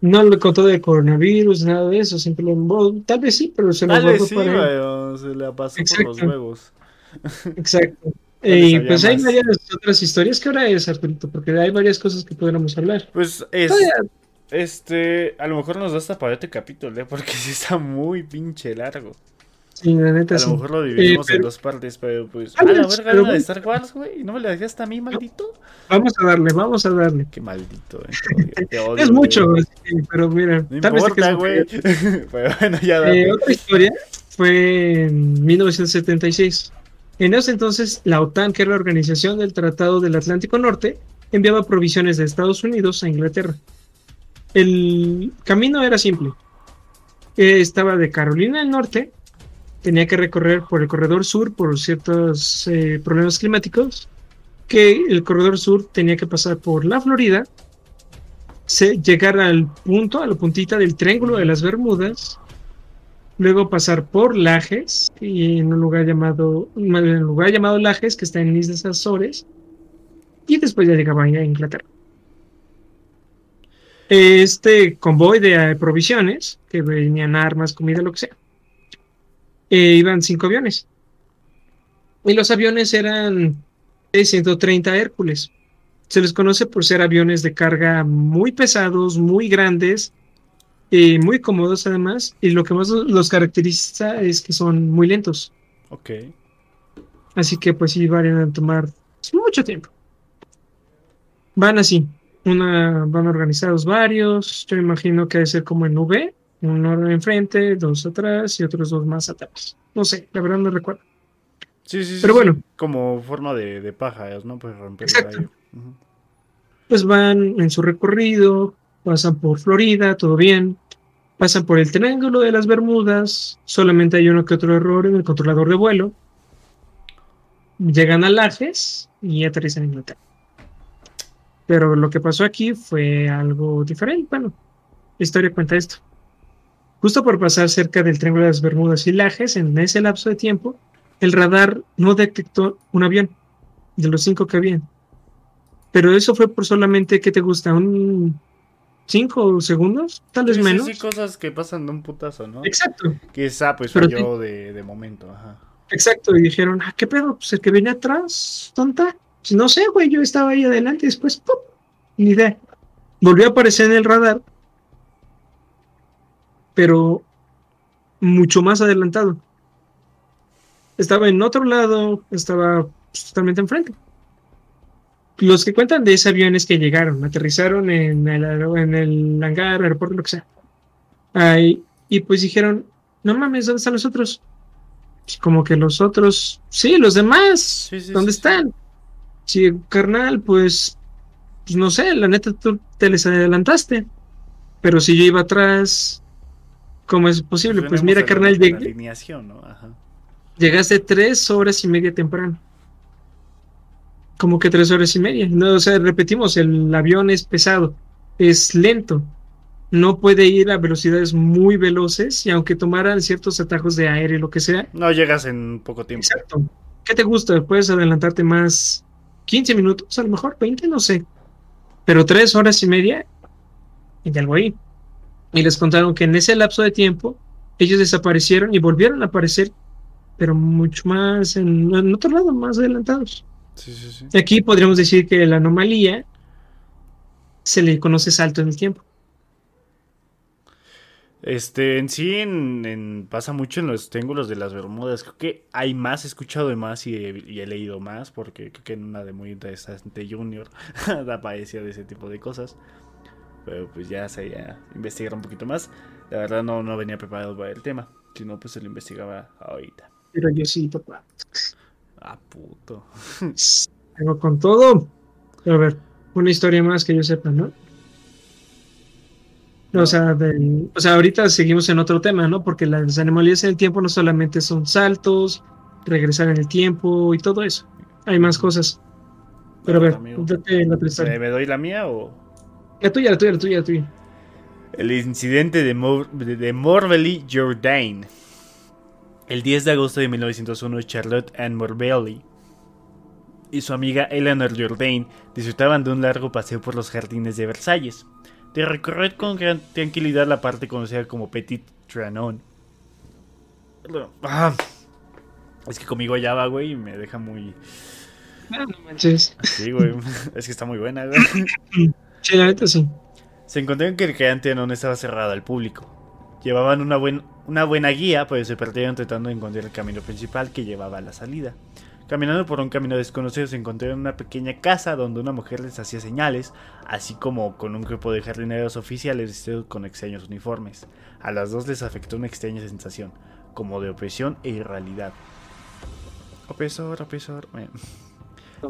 No le contó de coronavirus, nada de eso, siempre lo Tal vez sí, pero se lo vez sí, se le pasó por los huevos. Exacto. y pues hay varias otras historias que ahora es, Arturito, porque hay varias cosas que podríamos hablar. Pues es. Este, a lo mejor nos da hasta para este capítulo, ¿eh? porque sí está muy pinche largo. Sí, la neta A lo mejor lo dividimos en dos partes, pero pues. Ah, la verga la de Star Wars, güey. ¿No me la dejaste a mí, maldito? Vamos a darle, vamos a darle. Qué maldito, eh. es mucho, pero mira. No tal importa, güey. pero bueno, ya dale. Eh, otra historia fue en 1976. En ese entonces, la OTAN, que era la organización del Tratado del Atlántico Norte, enviaba provisiones de Estados Unidos a Inglaterra. El camino era simple. Eh, estaba de Carolina del Norte, tenía que recorrer por el corredor sur por ciertos eh, problemas climáticos, que el corredor sur tenía que pasar por la Florida, llegar al punto, a la puntita del Triángulo de las Bermudas, luego pasar por Lajes, y en un lugar llamado, en un lugar llamado Lajes, que está en Islas Azores, y después ya llegaba a Inglaterra. Este convoy de provisiones, que venían armas, comida, lo que sea, eh, iban cinco aviones. Y los aviones eran de 130 Hércules. Se les conoce por ser aviones de carga muy pesados, muy grandes, y muy cómodos además, y lo que más los caracteriza es que son muy lentos. Ok. Así que pues sí, van a tomar mucho tiempo. Van así, una, van organizados varios, yo imagino que debe ser como en V, uno enfrente, dos atrás y otros dos más atrás. No sé, la verdad no recuerdo. Sí, sí, sí. Pero bueno. Como forma de, de pajas, ¿no? Pues romper el Pues van en su recorrido, pasan por Florida, todo bien, pasan por el Triángulo de las Bermudas, solamente hay uno que otro error en el controlador de vuelo, llegan a Lajes y aterrizan en Inglaterra. Pero lo que pasó aquí fue algo diferente. Bueno, la historia cuenta esto. Justo por pasar cerca del Triángulo de las Bermudas y Lajes, en ese lapso de tiempo, el radar no detectó un avión de los cinco que habían. Pero eso fue por solamente, ¿qué te gusta? Un cinco segundos, tal vez menos. Sí, cosas que pasan de un putazo, ¿no? Exacto. Quizá pues falló de, de, momento, ajá. Exacto, y dijeron, ah, ¿qué pedo? Pues el que venía atrás, tonta. Pues, no sé, güey, yo estaba ahí adelante y después, ¡pum! Ni idea. Volvió a aparecer en el radar, pero mucho más adelantado. Estaba en otro lado, estaba pues, totalmente enfrente los que cuentan de ese avión es que llegaron, aterrizaron en el, en el hangar, aeropuerto, lo que sea. Ahí, y pues dijeron, no mames, ¿dónde están los otros? como que los otros, sí, los demás, ¿dónde están? Sí, carnal, pues, pues, no sé, la neta tú te les adelantaste. Pero si yo iba atrás, ¿cómo es posible? Pues, pues mira, carnal, llegué, llegaste tres horas y media temprano como que tres horas y media. No, o sea, repetimos, el avión es pesado, es lento, no puede ir a velocidades muy veloces y aunque tomaran ciertos atajos de aire, lo que sea. No llegas en poco tiempo. Exacto. ¿Qué te gusta? Puedes adelantarte más 15 minutos, a lo mejor 20, no sé. Pero tres horas y media y algo ahí. Y les contaron que en ese lapso de tiempo ellos desaparecieron y volvieron a aparecer, pero mucho más en, en otro lado, más adelantados. Aquí podríamos decir que la anomalía se le conoce salto en el tiempo. Este, en sí, en, pasa mucho en los triángulos de las Bermudas. Creo que hay más, he escuchado de más y he, leído más, porque creo que en una de muy interesante Junior aparecía de ese tipo de cosas. Pero pues ya se a investigar un poquito más. La verdad no, no venía preparado para el tema, si no, pues se lo investigaba ahorita. Pero yo sí, papá. Ah, puto. Tengo con todo. A ver, una historia más que yo sepa, ¿no? O sea, o sea, ahorita seguimos en otro tema, ¿no? Porque las anomalías en el tiempo no solamente son saltos, regresar en el tiempo y todo eso. Hay más cosas. Pero a ver, date la historia. ¿Me doy la mía o...? La tuya, la tuya, la tuya, la tuya. El incidente de, Mor de Morbelly Jourdain. El 10 de agosto de 1901, Charlotte Ann Morbelly y su amiga Eleanor Jourdain disfrutaban de un largo paseo por los jardines de Versalles, de recorrer con gran tranquilidad la parte conocida como Petit Trianon. Ah, es que conmigo ya va, güey, y me deja muy... No, no manches. Sí, güey, es que está muy buena, güey. Sí, la neta sí. Se encontraron que el gigante no estaba cerrado al público. Llevaban una, una buena guía, pero se perdieron tratando de encontrar el camino principal que llevaba a la salida. Caminando por un camino desconocido se encontraron una pequeña casa donde una mujer les hacía señales, así como con un grupo de jardineros oficiales vestidos con extraños uniformes. A las dos les afectó una extraña sensación, como de opresión e irrealidad. Opresor, opresor.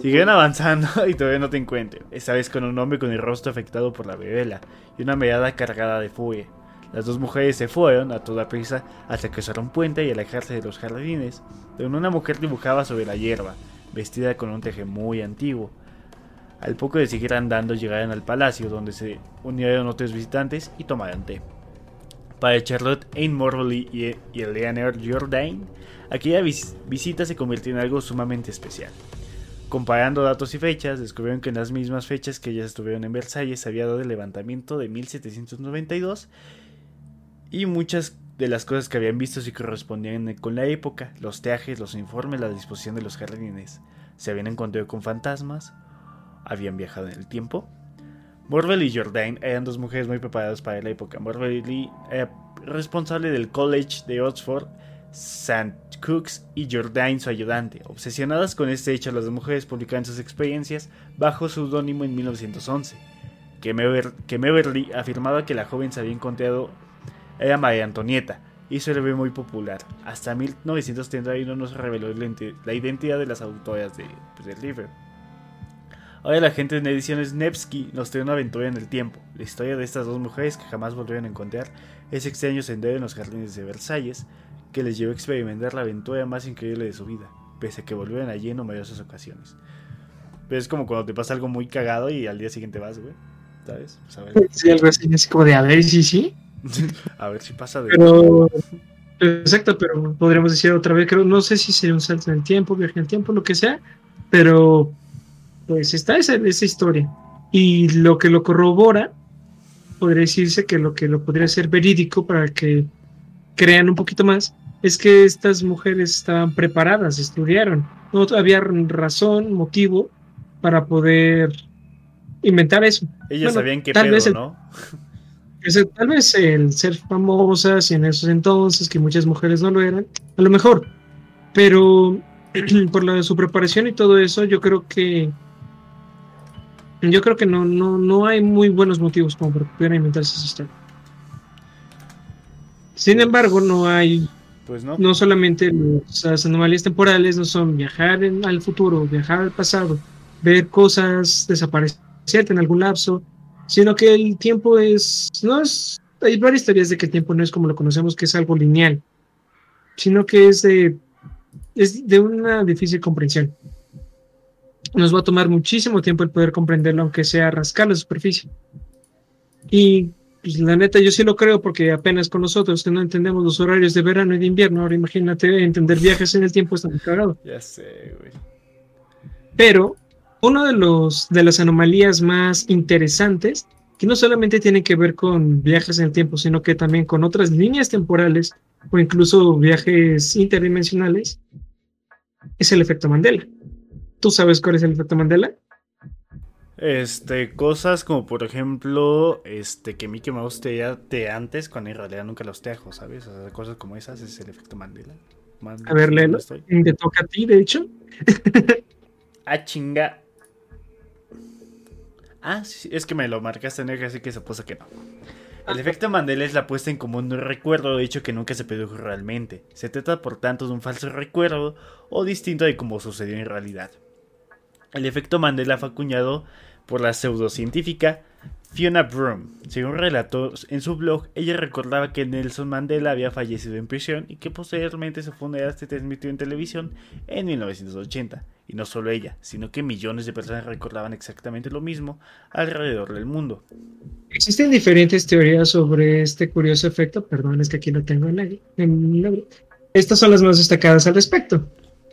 Siguen avanzando y todavía no te encuentro. Esta vez con un hombre con el rostro afectado por la vela y una mirada cargada de furia. Las dos mujeres se fueron a toda prisa hasta que un puente y alejarse de los jardines, donde una mujer dibujaba sobre la hierba, vestida con un traje muy antiguo. Al poco de seguir andando llegaron al palacio, donde se unieron otros visitantes y tomaron té. Para Charlotte Ain Morley y, Eleanor Jordain, aquella visita se convirtió en algo sumamente especial. Comparando datos y fechas, descubrieron que en las mismas fechas que ellas estuvieron en Versalles había dado el levantamiento de 1792 y muchas de las cosas que habían visto sí correspondían con la época, los teajes, los informes, la disposición de los jardines. Se habían encontrado con fantasmas, habían viajado en el tiempo. Morvel y Jordain eran dos mujeres muy preparadas para la época. Morvel era responsable del College de Oxford, St. Cooks y Jordain su ayudante. Obsesionadas con este hecho, las dos mujeres publicaron sus experiencias bajo seudónimo en 1911. Que, Meverly afirmaba que la joven se había encontrado era María Antonieta y se le ve muy popular. Hasta 1931 no se reveló la identidad de las autoras de, pues, del libro. Ahora la gente en ediciones Nevsky nos trae una aventura en el tiempo. La historia de estas dos mujeres que jamás volvieron a encontrar ese extraño sendero en los jardines de Versalles que les llevó a experimentar la aventura más increíble de su vida, pese a que volvieron allí en numerosas ocasiones. Pero es como cuando te pasa algo muy cagado y al día siguiente vas, güey. ¿Sabes? Pues sí, algo así, es como de a ver, sí, sí. a ver si pasa de. Pero, exacto, pero podríamos decir otra vez, creo, no sé si sería un salto en el tiempo, viaje en el tiempo, lo que sea, pero pues está esa, esa historia. Y lo que lo corrobora, podría decirse que lo que lo podría ser verídico para que crean un poquito más, es que estas mujeres estaban preparadas, estudiaron. No había razón, motivo para poder inventar eso. Ellas sabían qué pedo, ¿no? tal vez el ser famosas y en esos entonces, que muchas mujeres no lo eran, a lo mejor, pero por la, su preparación y todo eso, yo creo que yo creo que no, no, no hay muy buenos motivos como para que pudieran inventarse ese sistema. Sin pues embargo, no hay, pues no. no solamente las anomalías temporales, no son viajar al futuro, viajar al pasado, ver cosas desaparecer en algún lapso, sino que el tiempo es, no es, hay varias teorías de que el tiempo no es como lo conocemos, que es algo lineal, sino que es de, es de una difícil comprensión. Nos va a tomar muchísimo tiempo el poder comprenderlo, aunque sea rascar la superficie. Y pues, la neta, yo sí lo creo porque apenas con nosotros que no entendemos los horarios de verano y de invierno, ahora imagínate entender viajes en el tiempo, está muy cagado. Ya sé, güey. Pero uno de los de las anomalías más interesantes, que no solamente tienen que ver con viajes en el tiempo, sino que también con otras líneas temporales o incluso viajes interdimensionales, es el efecto Mandela. ¿Tú sabes cuál es el efecto Mandela? Este, cosas como por ejemplo, este, que Mickey Mouse te de antes, cuando en realidad nunca los tejo, ¿sabes? O sea, cosas como esas es el efecto Mandela. a ver, léelo. Te toca a ti, de hecho. ah, chinga. Ah, sí, es que me lo marcaste negro, así que supuso que no. El efecto Mandela es la puesta en común de un recuerdo de hecho que nunca se produjo realmente. Se trata por tanto de un falso recuerdo o distinto de cómo sucedió en realidad. El efecto Mandela fue acuñado por la pseudocientífica Fiona Broom, según relató en su blog, ella recordaba que Nelson Mandela había fallecido en prisión y que posteriormente su funeral se transmitió en televisión en 1980. Y no solo ella, sino que millones de personas recordaban exactamente lo mismo alrededor del mundo. Existen diferentes teorías sobre este curioso efecto, perdón, es que aquí no tengo en, Estas son las más destacadas al respecto.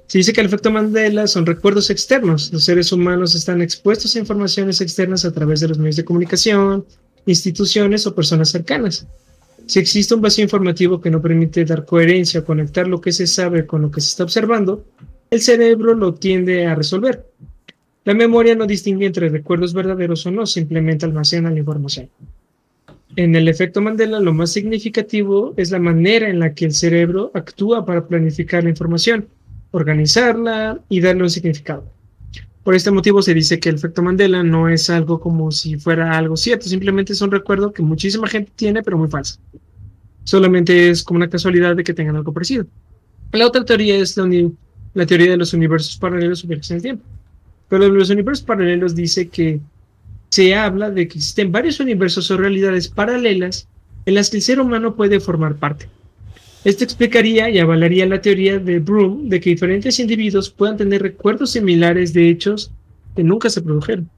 Se dice que el efecto Mandela son recuerdos externos. Los seres humanos están expuestos a informaciones externas a través de los medios de comunicación, instituciones o personas cercanas. Si existe un vacío informativo que no permite dar coherencia o conectar lo que se sabe con lo que se está observando, el cerebro lo tiende a resolver. La memoria no distingue entre recuerdos verdaderos o no, simplemente almacena la información. En el efecto Mandela, lo más significativo es la manera en la que el cerebro actúa para planificar la información organizarla y darle un significado. Por este motivo se dice que el efecto Mandela no es algo como si fuera algo cierto, simplemente es un recuerdo que muchísima gente tiene, pero muy falso. Solamente es como una casualidad de que tengan algo parecido. La otra teoría es la, teoría de los universos paralelos en el tiempo. Pero los universos paralelos dice que se habla de que existen varios universos o realidades paralelas en las que el ser humano puede formar parte. Esto explicaría y avalaría la teoría de Broom de que diferentes individuos puedan tener recuerdos similares de hechos que nunca se produjeron.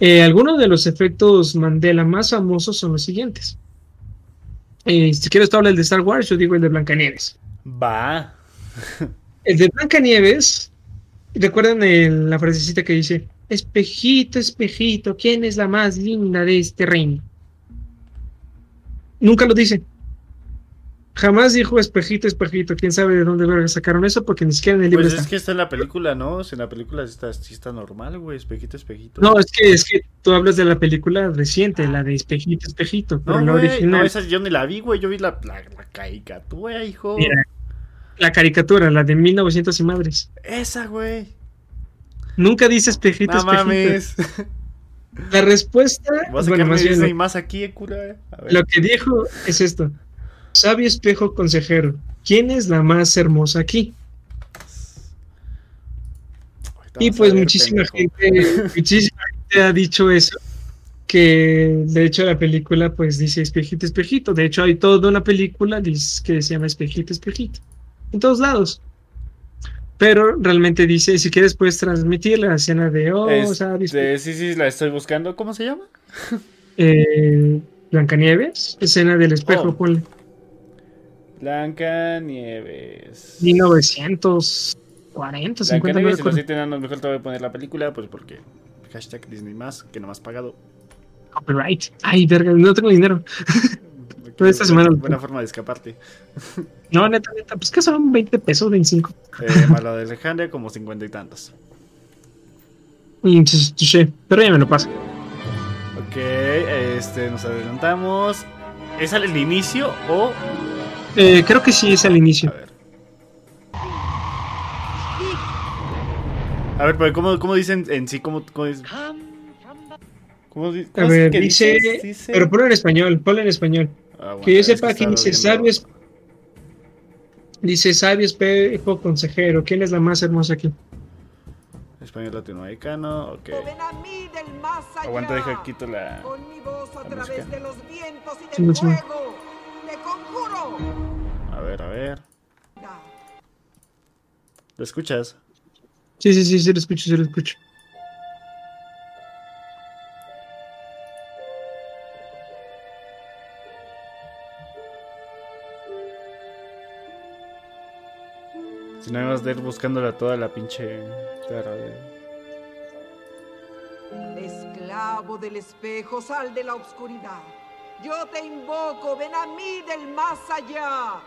Eh, algunos de los efectos Mandela más famosos son los siguientes. Eh, si quieres, tú hablas el de Star Wars, yo digo el de Blancanieves. Va. el de Blancanieves, recuerdan la frasecita que dice: Espejito, espejito, ¿quién es la más linda de este reino? Nunca lo dice. Jamás dijo espejito, espejito. Quién sabe de dónde sacaron eso, porque ni siquiera en el libro. Pues es que está en la película, ¿no? Si en la película está, sí está normal, güey. Espejito, espejito. No, es que, es que tú hablas de la película reciente, la de espejito, espejito. No, la original. No, esa yo ni la vi, güey. Yo vi la, la, caricatura, hijo. la caricatura, la de 1900 y madres. Esa, güey. Nunca dice espejito, no, espejito. Mames. La respuesta. bueno, más bien, más aquí, eh, cura. Lo que dijo es esto. Sabio espejo consejero, ¿quién es la más hermosa aquí? Y pues muchísima gente, muchísima gente ha dicho eso, que de hecho la película pues dice espejito, espejito. De hecho hay toda una película que se llama espejito, espejito. En todos lados. Pero realmente dice, si quieres puedes transmitir la escena de, oh, este, sí, sí, la estoy buscando. ¿Cómo se llama? Eh, Blancanieves, escena del espejo, oh. ponle. Blanca Nieves. 1940, 50 Nieves los enanos, mejor te voy a poner la película, pues porque hashtag Disney más, que no me has pagado. Copyright. Ay, verga, no tengo dinero. Toda esta semana. Buena forma de escaparte. no, neta, neta, pues que son 20 pesos, 25. Eh, más la de Alejandra, como 50 y tantos. Sí, pero ya me lo paso. Ok, este, nos adelantamos. ¿Es al inicio o eh, creo que sí es al inicio. A ver. A ver, pero ¿cómo, cómo dicen en sí? ¿Cómo, cómo, es? ¿Cómo, a ver, dice, Pero ponlo en español, ponlo en español. Ah, que yo sepa que dice sabio Dice sabio espejo consejero. ¿Quién es la más hermosa aquí? Español latinoamericano, ok. Aguanta, deja quito la. Con mi voz a través de los vientos y del fuego. ¡Te conjuro! A ver, a ver. ¿Lo escuchas? Sí, sí, sí, sí lo escucho, sí lo escucho. Si no vas de ir buscándola toda la pinche tierra Esclavo del espejo, sal de la oscuridad. Yo te invoco, ven a mí del más allá.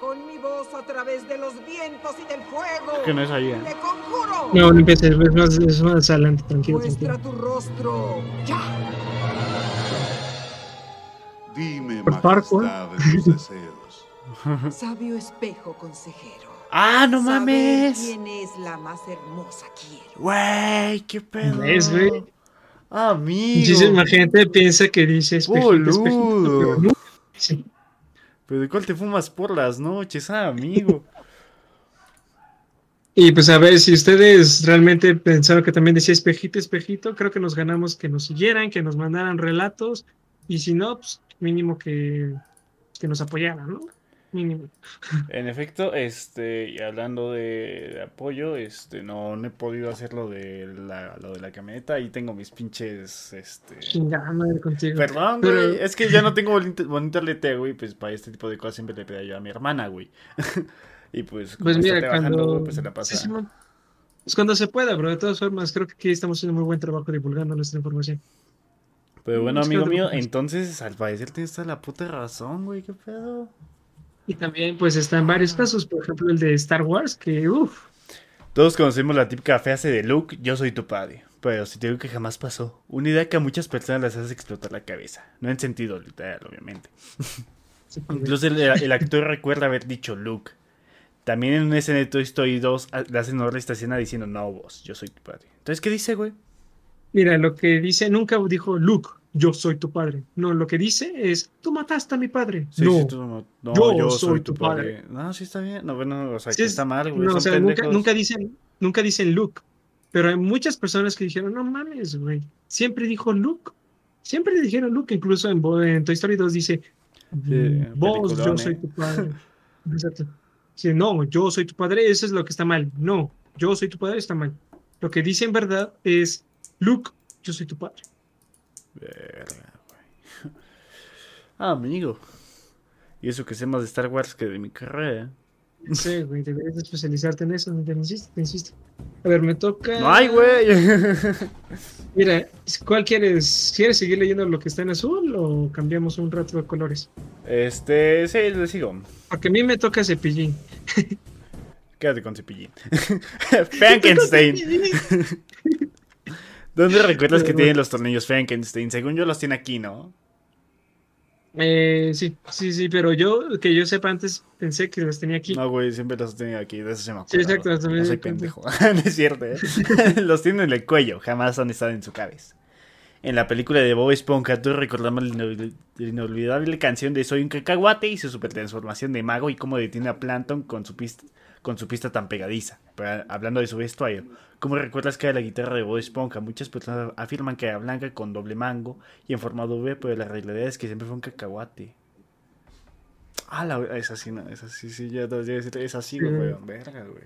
Con mi voz a través de los vientos y del fuego. Que no es allá. Te conjuro. No, no empieces, es más, es más adelante, tranquilo. Muestra tu rostro. Ya. Dime, Por majestad de tus deseos. Sabio espejo consejero. ¡Ah, no mames! ¿Quién es la más hermosa quiero? Güey, qué pedo. Es, güey. Amigo. Muchísima gente piensa que dice espejito, espejito, pero Pero de cuál te fumas por las noches, ah, amigo. Y pues a ver, si ustedes realmente pensaron que también decía espejito, espejito, creo que nos ganamos que nos siguieran, que nos mandaran relatos, y si no, pues mínimo que, que nos apoyaran, ¿no? En efecto, este, y hablando de, apoyo, este, no, no, he podido hacer lo de la, lo de la camioneta, ahí tengo mis pinches, este... Chingada madre contigo. Perdón, güey, es que ya no tengo bonito, bonito güey, pues para este tipo de cosas siempre le pedía yo a mi hermana, güey. Y pues, pues mira, cuando... pues se la pasa. pues cuando se pueda, bro. De todas formas, creo que aquí estamos haciendo muy buen trabajo divulgando nuestra información. Pero bueno, amigo mío, entonces al parecer tienes toda la puta razón, güey, qué pedo. Y también, pues están varios casos, por ejemplo, el de Star Wars, que uff. Todos conocemos la típica frase de Luke, yo soy tu padre. Pero si te digo que jamás pasó. Una idea que a muchas personas les hace explotar la cabeza. No en sentido literal, obviamente. Incluso el actor recuerda haber dicho Luke. También en un escena de Toy Story 2 le hacen honor a esta escena diciendo, no, vos, yo soy tu padre. Entonces, ¿qué dice, güey? Mira, lo que dice, nunca dijo Luke, yo soy tu padre. No, lo que dice es, tú mataste a mi padre. no, sí, tú, no yo, soy, tu padre. No, sí está bien. No, bueno, o sea, que está mal, güey. No, o sea, nunca, nunca, dicen, nunca dicen Luke. Pero hay muchas personas que dijeron, no mames, güey. Siempre dijo Luke. Siempre le dijeron Luke. Incluso en, en Toy Story 2 dice, vos, yo soy tu padre. Exacto. Si no, yo soy tu padre, eso es lo que está mal. No, yo soy tu padre está mal. Lo que dice en verdad es, Luke, yo soy tu padre. Verga, güey. Ah, amigo. Y eso que sé más de Star Wars que de mi carrera. Sí, güey, deberías especializarte en eso, te insisto, te insisto. A ver, me toca. No hay, güey. Mira, ¿cuál quieres? ¿Quieres seguir leyendo lo que está en azul o cambiamos un rato de colores? Este, sí, le sigo. Porque a mí me toca cepillín. Quédate con cepillín. Frankenstein. ¿Dónde recuerdas que tienen los tornillos Frankenstein? Según yo los tiene aquí, ¿no? Eh, sí, sí, sí, pero yo, que yo sepa antes, pensé que los tenía aquí. No, güey, siempre los tenía aquí, de eso se me acuerdo. Sí, exacto. No soy pendejo, no es cierto, ¿eh? los tiene en el cuello, jamás han estado en su cabeza. En la película de Bob Esponja, tú recordamos la inolvidable canción de Soy un cacahuate y su super transformación de mago y cómo detiene a Planton con su pista, con su pista tan pegadiza. Pero, hablando de su vestuario, ¿cómo recuerdas que era la guitarra de Bob Esponja? Muchas personas afirman que era blanca con doble mango y en forma V, pero la realidad es que siempre fue un cacahuate. Ah, la, es así, no, es así, sí, ya te decir, es así, güey, verga, güey.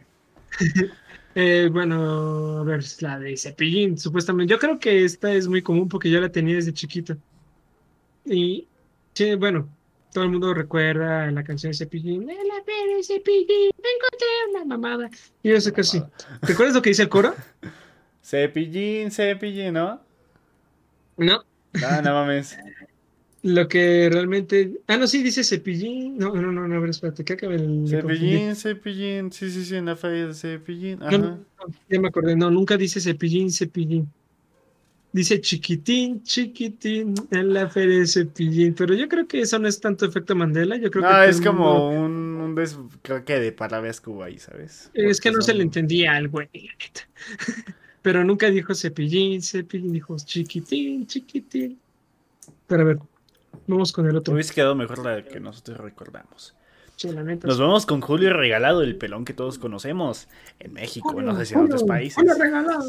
Eh, bueno, a ver, la de Cepillín, supuestamente. Yo creo que esta es muy común porque yo la tenía desde chiquita. Y, sí, bueno, todo el mundo recuerda la canción de Cepillín. la de Cepillín, encontré una mamada. Y yo sé que sí. ¿Recuerdas lo que dice el coro? Cepillín, Cepillín, ¿no? No. Ah, no mames. Lo que realmente. Ah, no, sí, dice cepillín. No, no, no, no, a ver, espérate, ¿qué acaba el. Cepillín, cepillín. Sí, sí, sí, en la falla de cepillín. Ajá. No, ya me acordé, no, nunca dice cepillín, cepillín. Dice chiquitín, chiquitín, en la feria de cepillín. Pero yo creo que eso no es tanto efecto Mandela. Yo creo no, es como un, un des... creo que de palabras que ahí, ¿sabes? es que no se le entendía al güey, Pero nunca dijo cepillín, cepillín, dijo chiquitín, chiquitín. Pero a ver, Vamos con el otro. Hubiese quedado mejor la que nosotros recordamos. Nos vamos con Julio Regalado, el pelón que todos conocemos en México, no sé si en otros países. Julio Regalado.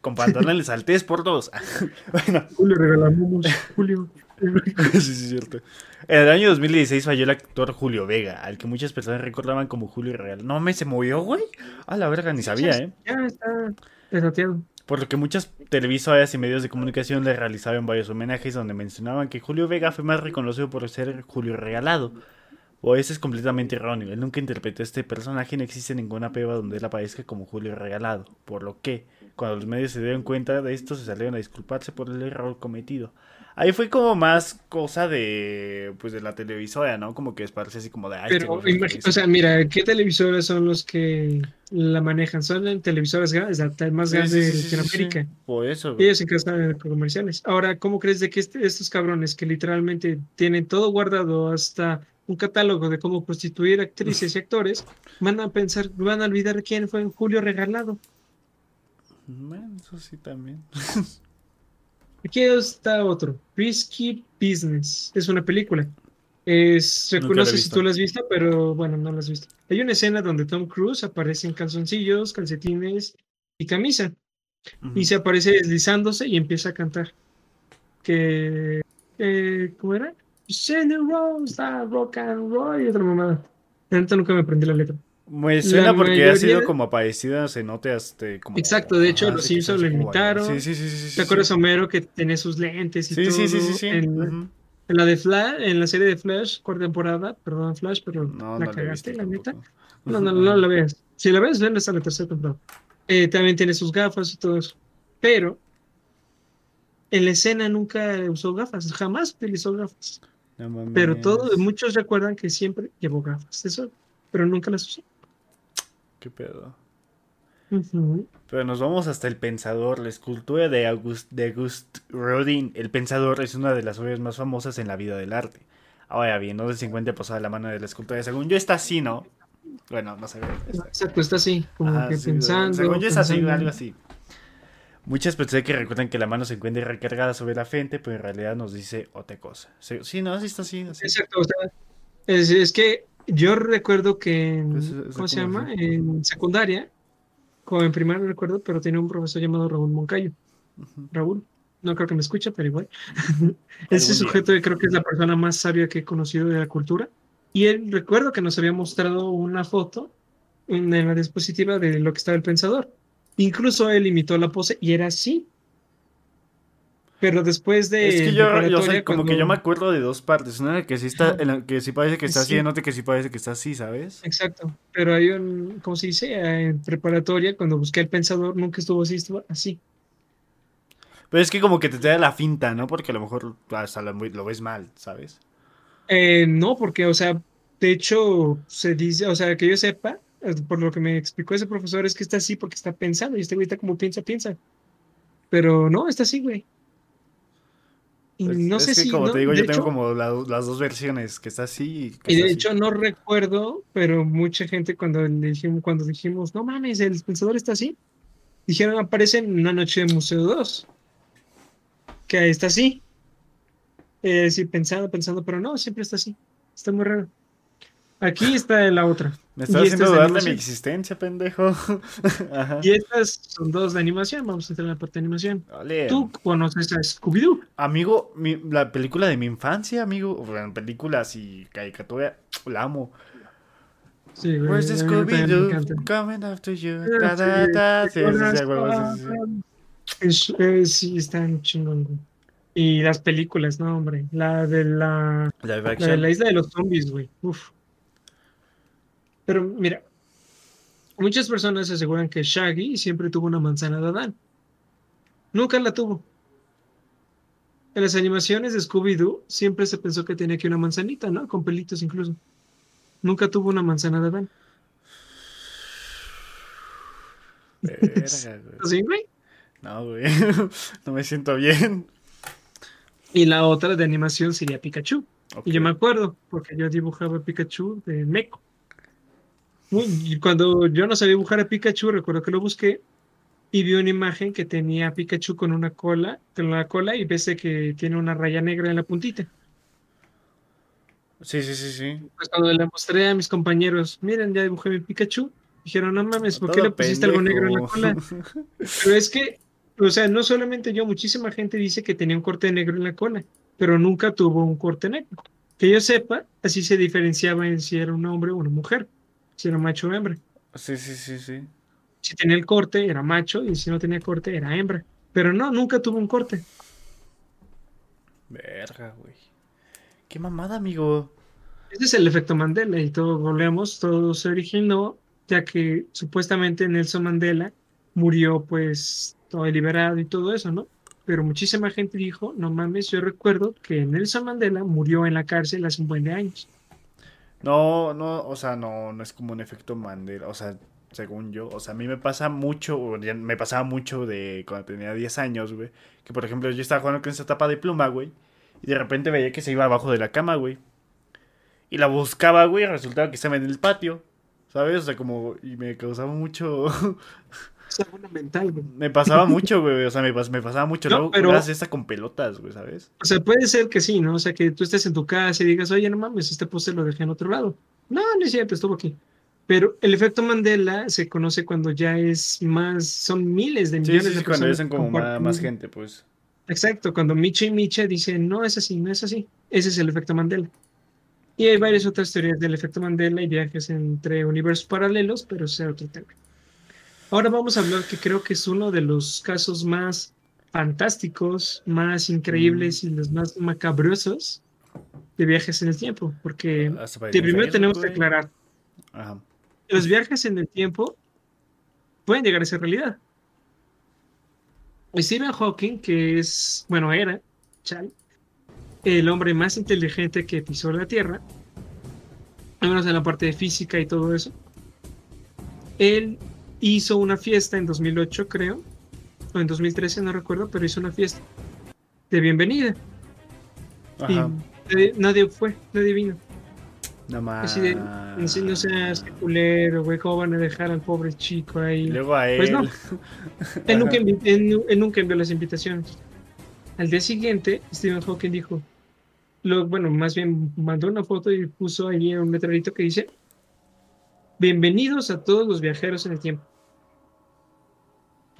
Con pantalones altés por dos. bueno. Julio Regalado. Julio. sí, sí, cierto. En el año 2016 falló el actor Julio Vega, al que muchas personas recordaban como Julio Regalado. No me se movió, güey. A la verga, ni sabía, ¿eh? Ya está desateado por lo que muchas televisoras y medios de comunicación le realizaban varios homenajes donde mencionaban que Julio Vega fue más reconocido por ser Julio Regalado. O ese es completamente erróneo, él nunca interpretó a este personaje y no existe ninguna prueba donde él aparezca como Julio Regalado, por lo que, cuando los medios se dieron cuenta de esto, se salieron a disculparse por el error cometido. Ahí fue como más cosa de pues de la televisora, ¿no? Como que parece así como de Pero o sea, mira, ¿qué televisoras son los que la manejan? Son televisoras grandes, más grandes de Latinoamérica. Por eso. Ellos se encargan de comerciales. Ahora, ¿cómo crees de que este, estos cabrones que literalmente tienen todo guardado hasta un catálogo de cómo prostituir actrices y actores, van a pensar, van a olvidar quién fue Julio Regalado? Bueno, eso sí también. Aquí está otro. Risky Business. Es una película. Es, no sé si tú lo has visto, pero bueno, no lo has visto. Hay una escena donde Tom Cruise aparece en calzoncillos, calcetines y camisa. Y se aparece deslizándose y empieza a cantar. Que. ¿Cómo era? Rose, rock and roll y otra mamada. nunca me aprendí la letra. Me suena porque ha sido como aparecida se note hasta como... Exacto, de hecho los Simpsons lo imitaron. Sí, sí, sí, sí, ¿Te acuerdas Homero que tenía sus lentes y todo? Sí, sí, sí, sí. En, la de Flash, en la serie de Flash, cuarta temporada, perdón Flash, pero la cagaste, la neta. No, no, no, la veas. Si la ves, ven hasta la tercera temporada. Eh, también tiene sus gafas y todo eso. Pero en la escena nunca usó gafas, jamás utilizó gafas. pero todos, muchos recuerdan que siempre llevó gafas, eso, pero nunca las usó. ¿Qué pedo? Pero nos vamos hasta el pensador, la escultura de August, de August Rodin. El pensador es una de las obras más famosas en la vida del arte. Ahora bien, no se encuentra posada la mano de la escultura. Según yo está así, ¿no? Bueno, no sé. Exacto, está así, como que pensando. Según yo es así, algo así. Muchas personas que recuerdan que la mano se encuentra recargada sobre la frente, pero en realidad nos dice otra cosa. Sí, no, así está así. Exacto, o sea, es que yo recuerdo que, pues, ¿cómo se llama? En secundaria, como en primaria no recuerdo, pero tenía un profesor llamado Raúl Moncayo. Raúl, no creo que me escuche, pero igual. Ese sujeto creo que es la persona más sabia que he conocido de la cultura. Y él recuerdo que nos había mostrado una foto en la dispositiva de lo que estaba el pensador. Incluso él imitó la pose y era así. Pero después de. Es que yo, sé, como que yo me acuerdo de dos partes. Una que sí está, en la que sí parece que está así, y otra que sí parece que está así, ¿sabes? Exacto. Pero hay un, ¿cómo se dice? En preparatoria, cuando busqué el pensador, nunca estuvo así, estuvo así. Pero es que como que te da la finta, ¿no? Porque a lo mejor hasta lo, lo ves mal, ¿sabes? Eh, no, porque, o sea, de hecho, se dice, o sea, que yo sepa, eh, por lo que me explicó ese profesor, es que está así porque está pensando, y este güey está como piensa, piensa. Pero no, está así, güey. Y pues, no sé si. Como te digo, yo tengo como las dos versiones, que está así. Y, de hecho, no recuerdo, pero mucha gente cuando dijimos, cuando dijimos, no mames, el pensador está así, dijeron, aparece en una noche de Museo 2. Que está así. Eh, sí, pensando, pensando, pero no, siempre está así. Está muy raro. Aquí está la otra. Me estás haciendo dudar de mi existencia, pendejo. Y estas son dos de animación. Vamos a entrar en la parte de animación. ¿Tú conoces a Scooby-Doo? Amigo, la película de mi infancia, amigo. Bueno, películas y caricatura, la amo. Sí, güey. Where's Scooby-Doo? Coming after you. Sí, está chingón, Y las películas, no, hombre. La de la. La de la isla de los zombies, güey. Uf. Pero mira, muchas personas aseguran que Shaggy siempre tuvo una manzana de Adán. Nunca la tuvo. En las animaciones de Scooby-Doo siempre se pensó que tenía que una manzanita, ¿no? Con pelitos incluso. Nunca tuvo una manzana de Adán. ¿Sí, güey? No, güey. no me siento bien. Y la otra de animación sería Pikachu. Y yo me acuerdo, porque yo dibujaba Pikachu de Meco. Cuando yo no sabía dibujar a Pikachu, recuerdo que lo busqué y vi una imagen que tenía a Pikachu con una cola, con la cola y ves que tiene una raya negra en la puntita. Sí, sí, sí, sí. Pues cuando le mostré a mis compañeros, miren, ya dibujé mi Pikachu, dijeron, no mames, ¿por qué le pusiste algo negro en la cola? pero es que, o sea, no solamente yo, muchísima gente dice que tenía un corte negro en la cola, pero nunca tuvo un corte negro. Que yo sepa, así se diferenciaba en si era un hombre o una mujer si era macho o hembra. Sí, sí, sí, sí. Si tenía el corte, era macho, y si no tenía corte, era hembra. Pero no, nunca tuvo un corte. Verga, güey. Qué mamada, amigo. Ese es el efecto Mandela, y todo volvemos, todo se originó, ya que supuestamente Nelson Mandela murió, pues, todo liberado y todo eso, ¿no? Pero muchísima gente dijo, no mames, yo recuerdo que Nelson Mandela murió en la cárcel hace un buen de años. No, no, o sea, no, no es como un efecto Mandela, o sea, según yo, o sea, a mí me pasa mucho, me pasaba mucho de cuando tenía 10 años, güey, que por ejemplo yo estaba jugando con esa tapa de pluma, güey, y de repente veía que se iba abajo de la cama, güey. Y la buscaba, güey, y resultaba que estaba en el patio, ¿sabes? O sea, como, y me causaba mucho... mental, güey. Me pasaba mucho, güey. O sea, me, pasaba mucho. No, Luego, pero... esta con pelotas, güey, ¿sabes? O sea, puede ser que sí, ¿no? O sea, que tú estés en tu casa y digas, oye, no mames, este póster lo dejé en otro lado. No, no es cierto, estuvo aquí. Pero el efecto Mandela se conoce cuando ya es más, son miles de millones sí, sí, de cuando dicen como más, gente, pues. Exacto, cuando Micha y Micha dicen, no es así, no es así. Ese es el efecto Mandela. Y hay varias otras teorías del efecto Mandela y viajes entre universos paralelos, pero ese es otro tema. Ahora vamos a hablar que creo que es uno de los casos más fantásticos, más increíbles mm. y los más macabrosos de viajes en el tiempo, porque primero tenemos que aclarar, los viajes en el tiempo pueden llegar a ser realidad. Stephen Hawking, que es, bueno, era, el hombre más inteligente que pisó la Tierra, al menos en la parte de física y todo eso, él hizo una fiesta en 2008, creo, o en 2013, no recuerdo, pero hizo una fiesta de bienvenida. Y nadie, fue, nadie vino. No más. no seas culero, güey, ¿cómo van a dejar al pobre chico ahí? Luego a pues él. Pues no. él, nunca, él, nunca envió las invitaciones. Al día siguiente, Stephen Hawking dijo, lo, bueno, más bien mandó una foto y puso ahí un letrerito que dice, bienvenidos a todos los viajeros en el tiempo.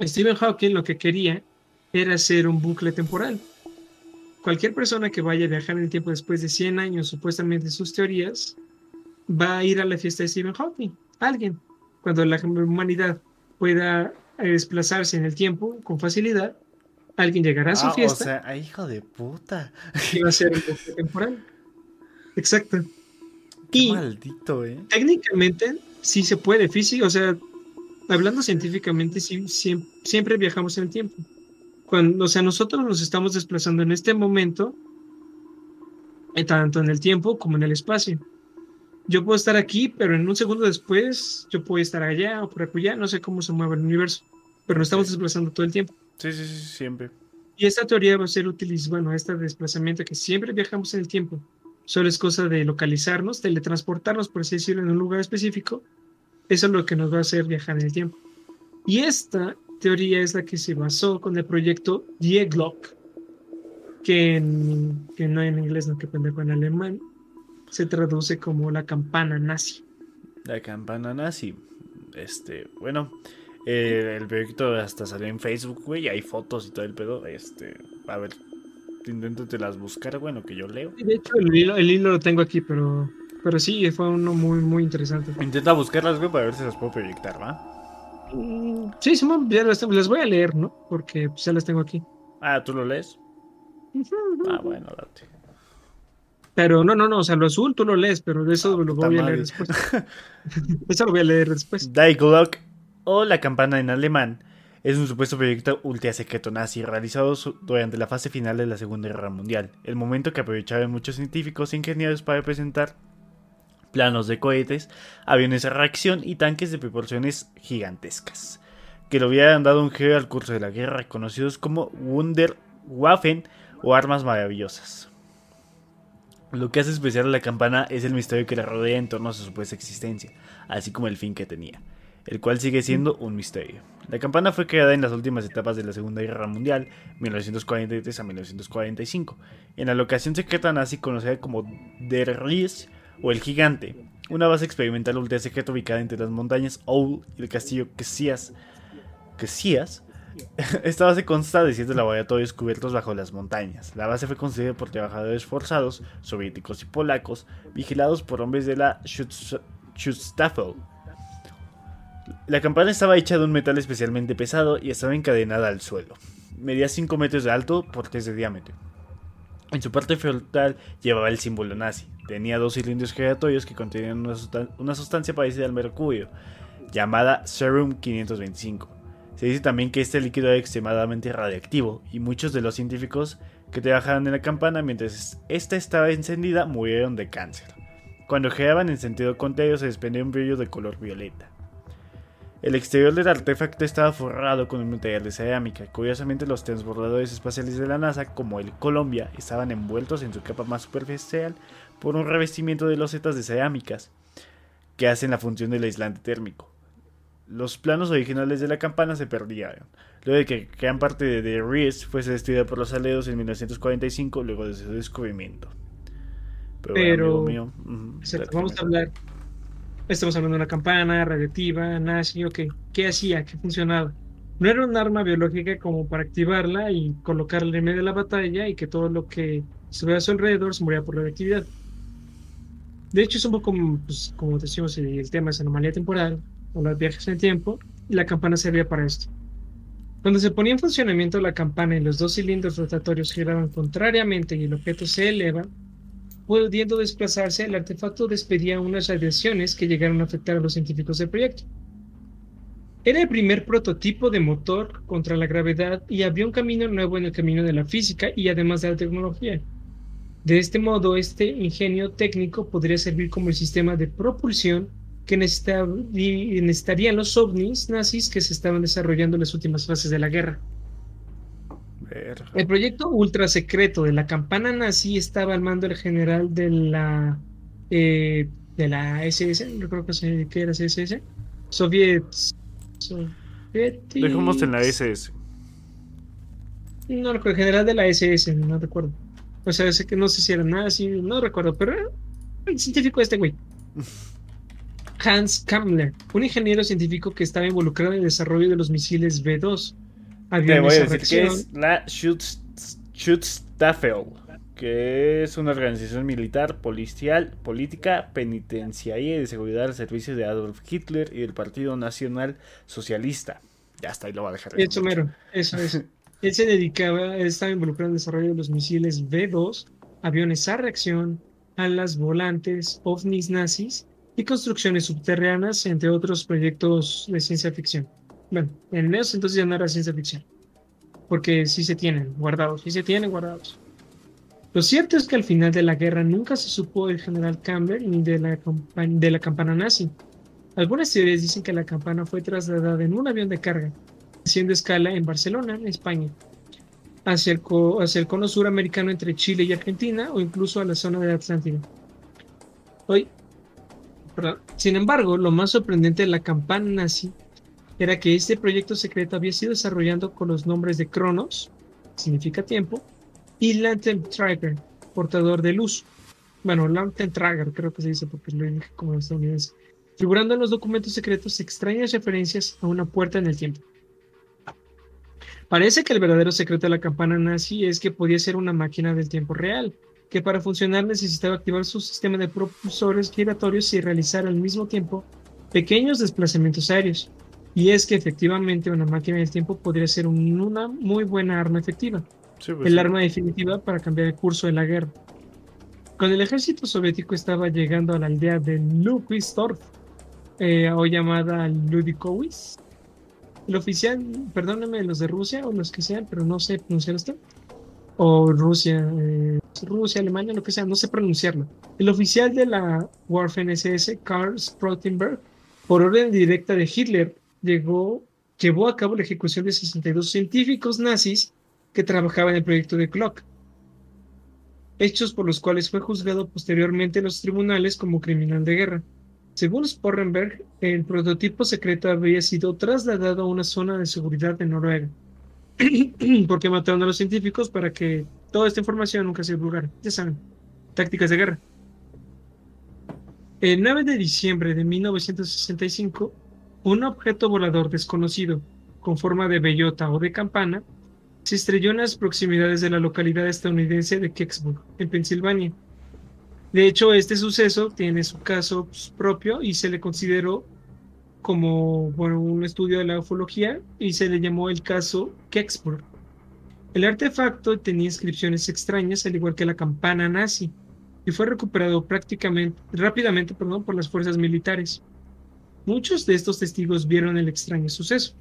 Stephen Hawking lo que quería era hacer un bucle temporal. Cualquier persona que vaya a viajar en el tiempo después de 100 años, supuestamente sus teorías, va a ir a la fiesta de Stephen Hawking. Alguien. Cuando la humanidad pueda desplazarse en el tiempo con facilidad, alguien llegará a su ah, fiesta. O sea, hijo de puta. Y va a ser un bucle temporal. Exacto. Qué maldito, eh. Técnicamente, sí se puede, físico, o sea, hablando científicamente, sí, siempre, viajamos en el tiempo. Cuando, o sea, nosotros nos estamos desplazando en este momento, eh, tanto en el tiempo como en el espacio. Yo puedo estar aquí, pero en un segundo después yo puedo estar allá o por allá, no sé cómo se mueve el universo, pero nos estamos desplazando todo el tiempo. Sí, sí, sí, siempre. Y esta teoría va a ser útil, bueno, este desplazamiento que siempre viajamos en el tiempo, solo es cosa de localizarnos, teletransportarnos, por así decirlo, en un lugar específico. Eso es lo que nos va a hacer viajar en el tiempo. Y esta teoría es la que se basó con el proyecto Die Glock, que, que no en inglés, no que pendejo en alemán, se traduce como la campana nazi. La campana nazi. Este, bueno, eh, el proyecto hasta salió en Facebook, güey, hay fotos y todo el pedo. Este, a ver, inténtate las buscar, bueno, que yo leo. De hecho, el hilo, el hilo lo tengo aquí, pero pero sí, fue uno muy, muy interesante. Intenta buscarlas, güey, para ver si las puedo proyectar, ¿va? Mm, sí, Simón, ya las, las, voy a leer, ¿no? Porque pues, ya las tengo aquí. Ah, ¿tú lo lees? Ah, bueno, date. Pero no, no, no, o sea, lo azul tú lo lees, pero de eso lo voy a leer después. eso lo voy a leer después. Die Glock, o la campana en alemán, es un supuesto proyecto ultra secreto nazi realizado durante la fase final de la Segunda Guerra Mundial, el momento que aprovechaban muchos científicos e ingenieros para presentar planos de cohetes, aviones de reacción y tanques de proporciones gigantescas, que lo hubieran dado un giro al curso de la guerra, conocidos como Wunderwaffen o armas maravillosas. Lo que hace especial a la campana es el misterio que la rodea en torno a su supuesta existencia, así como el fin que tenía el cual sigue siendo un misterio. La campana fue creada en las últimas etapas de la Segunda Guerra Mundial, 1943 a 1945, en la locación secreta nazi conocida como Der Ries o el Gigante, una base experimental ultra secreta ubicada entre las montañas Oul y el castillo Kesias. Kesias esta base consta de siete laboratorios cubiertos bajo las montañas. La base fue construida por trabajadores forzados, soviéticos y polacos, vigilados por hombres de la Schutzstaffel, la campana estaba hecha de un metal especialmente pesado y estaba encadenada al suelo. Medía 5 metros de alto por 3 de diámetro. En su parte frontal llevaba el símbolo nazi. Tenía dos cilindros giratorios que contenían una, sustancia parecida al mercurio, llamada Serum 525. Se dice también que este líquido era extremadamente radiactivo y muchos de los científicos que trabajaban en la campana mientras esta estaba encendida murieron de cáncer. Cuando giraban en sentido contrario se desprendía un brillo de color violeta. El exterior del artefacto estaba forrado con un material de cerámica. Curiosamente, los transbordadores espaciales de la NASA, como el Columbia, estaban envueltos en su capa más superficial por un revestimiento de losetas de cerámicas que hacen la función del aislante térmico. los planos originales de la campana se perdieron. Luego de que gran parte de, de Reese fuese destruida por los aledos en 1945, luego de su descubrimiento. Pero, vamos a hablar. Estamos hablando de una campana radioactiva, nazi, ok. ¿Qué hacía? ¿Qué funcionaba? No era un arma biológica como para activarla y colocarla en medio de la batalla y que todo lo que ve a su alrededor se moría por la radioactividad. De hecho, es un poco, pues, como decimos, el tema es anomalía temporal o los viajes en el tiempo, y la campana servía para esto. Cuando se ponía en funcionamiento la campana y los dos cilindros rotatorios giraban contrariamente y el objeto se eleva, pudiendo desplazarse, el artefacto despedía unas radiaciones que llegaron a afectar a los científicos del proyecto. Era el primer prototipo de motor contra la gravedad y había un camino nuevo en el camino de la física y además de la tecnología. De este modo, este ingenio técnico podría servir como el sistema de propulsión que necesitarían los ovnis nazis que se estaban desarrollando en las últimas fases de la guerra. El proyecto ultra secreto de la campana nazi estaba al mando del general de la eh, de la SS, no creo que, que era SS, Soviets. Dejamos en la SS. No recuerdo, el general de la SS, no recuerdo. O sea, sé que no sé si era nazi, no recuerdo, pero era el científico este güey. Hans Kammler, un ingeniero científico que estaba involucrado en el desarrollo de los misiles B-2. Te voy a decir que es la Schutzstaffel, que es una organización militar, policial, política, penitenciaria y de seguridad al servicio de Adolf Hitler y del Partido Nacional Socialista. Ya está, ahí lo va a dejar. Eso mero, eso es. Él se dedicaba, estaba involucrado en el desarrollo de los misiles B-2, aviones a reacción, alas volantes, ovnis nazis y construcciones subterráneas, entre otros proyectos de ciencia ficción. Bueno, en eso entonces ya no era ciencia ficción, porque sí se tienen guardados, sí se tienen guardados. Lo cierto es que al final de la guerra nunca se supo del general Campbell ni de la, de la campana nazi. Algunas teorías dicen que la campana fue trasladada en un avión de carga, haciendo escala en Barcelona, España, hacia el, hacia el cono suramericano entre Chile y Argentina o incluso a la zona de Atlántida. Hoy, sin embargo, lo más sorprendente de la campana nazi era que este proyecto secreto había sido desarrollando con los nombres de Cronos, significa tiempo, y Lantern Trager, portador de luz. Bueno, Lantern Trager creo que se dice porque lo dije como estadounidense. Figurando en los documentos secretos extrañas referencias a una puerta en el tiempo. Parece que el verdadero secreto de la campana nazi es que podía ser una máquina del tiempo real, que para funcionar necesitaba activar su sistema de propulsores giratorios y realizar al mismo tiempo pequeños desplazamientos aéreos. Y es que efectivamente una máquina del tiempo podría ser una muy buena arma efectiva. Pues el arma definitiva para cambiar el curso de la guerra. Cuando el ejército soviético estaba llegando a la aldea de Ludwigsdorf, eh, hoy llamada Ludikowicz, el oficial, perdónenme los de Rusia o los que sean, pero no sé pronunciar esto, o Rusia, eh, Rusia, Alemania, lo que sea, no sé pronunciarlo. El oficial de la Waffen-SS, Karl Sprotenberg, por orden directa de Hitler, llegó, llevó a cabo la ejecución de 62 científicos nazis que trabajaban en el proyecto de Clock, hechos por los cuales fue juzgado posteriormente en los tribunales como criminal de guerra. Según Sporrenberg, el prototipo secreto había sido trasladado a una zona de seguridad de Noruega, porque mataron a los científicos para que toda esta información nunca se divulgara. Ya saben, tácticas de guerra. El 9 de diciembre de 1965, un objeto volador desconocido, con forma de bellota o de campana, se estrelló en las proximidades de la localidad estadounidense de Kecksburg, en Pensilvania. De hecho, este suceso tiene su caso propio y se le consideró como un estudio de la ufología y se le llamó el caso Kecksburg. El artefacto tenía inscripciones extrañas, al igual que la campana nazi, y fue recuperado prácticamente rápidamente por las fuerzas militares. Muchos de estos testigos vieron el extraño suceso.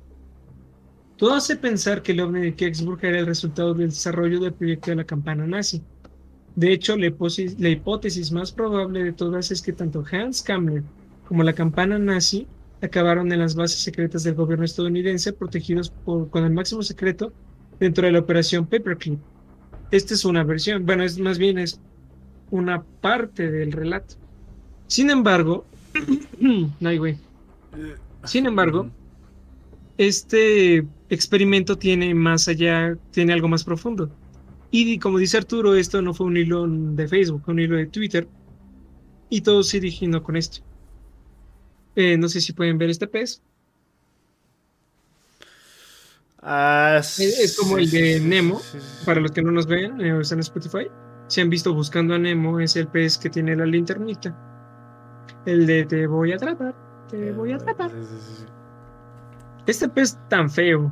Todo hace pensar que el ovni de Kecksburg era el resultado del desarrollo del proyecto de la campana nazi. De hecho, la, hipótesis más probable de todas es que tanto Hans Kammler como la campana nazi acabaron en las bases secretas del gobierno estadounidense protegidos con el máximo secreto dentro de la operación Paperclip. Esta es una versión, bueno, es más bien es una parte del relato. Sin embargo, no hay güey. Sin embargo, este experimento tiene más allá, tiene algo más profundo. Y como dice Arturo, esto no fue un hilo de Facebook, fue un hilo de Twitter. Y todo se originó con esto. Eh, no sé si pueden ver este pez. Ah, es, como el de Nemo, para los que no nos ven, eh, están en Spotify. Si han visto Buscando a Nemo, es el pez que tiene la linternita. El de Te voy a tratar, te voy a tratar. Este pez tan feo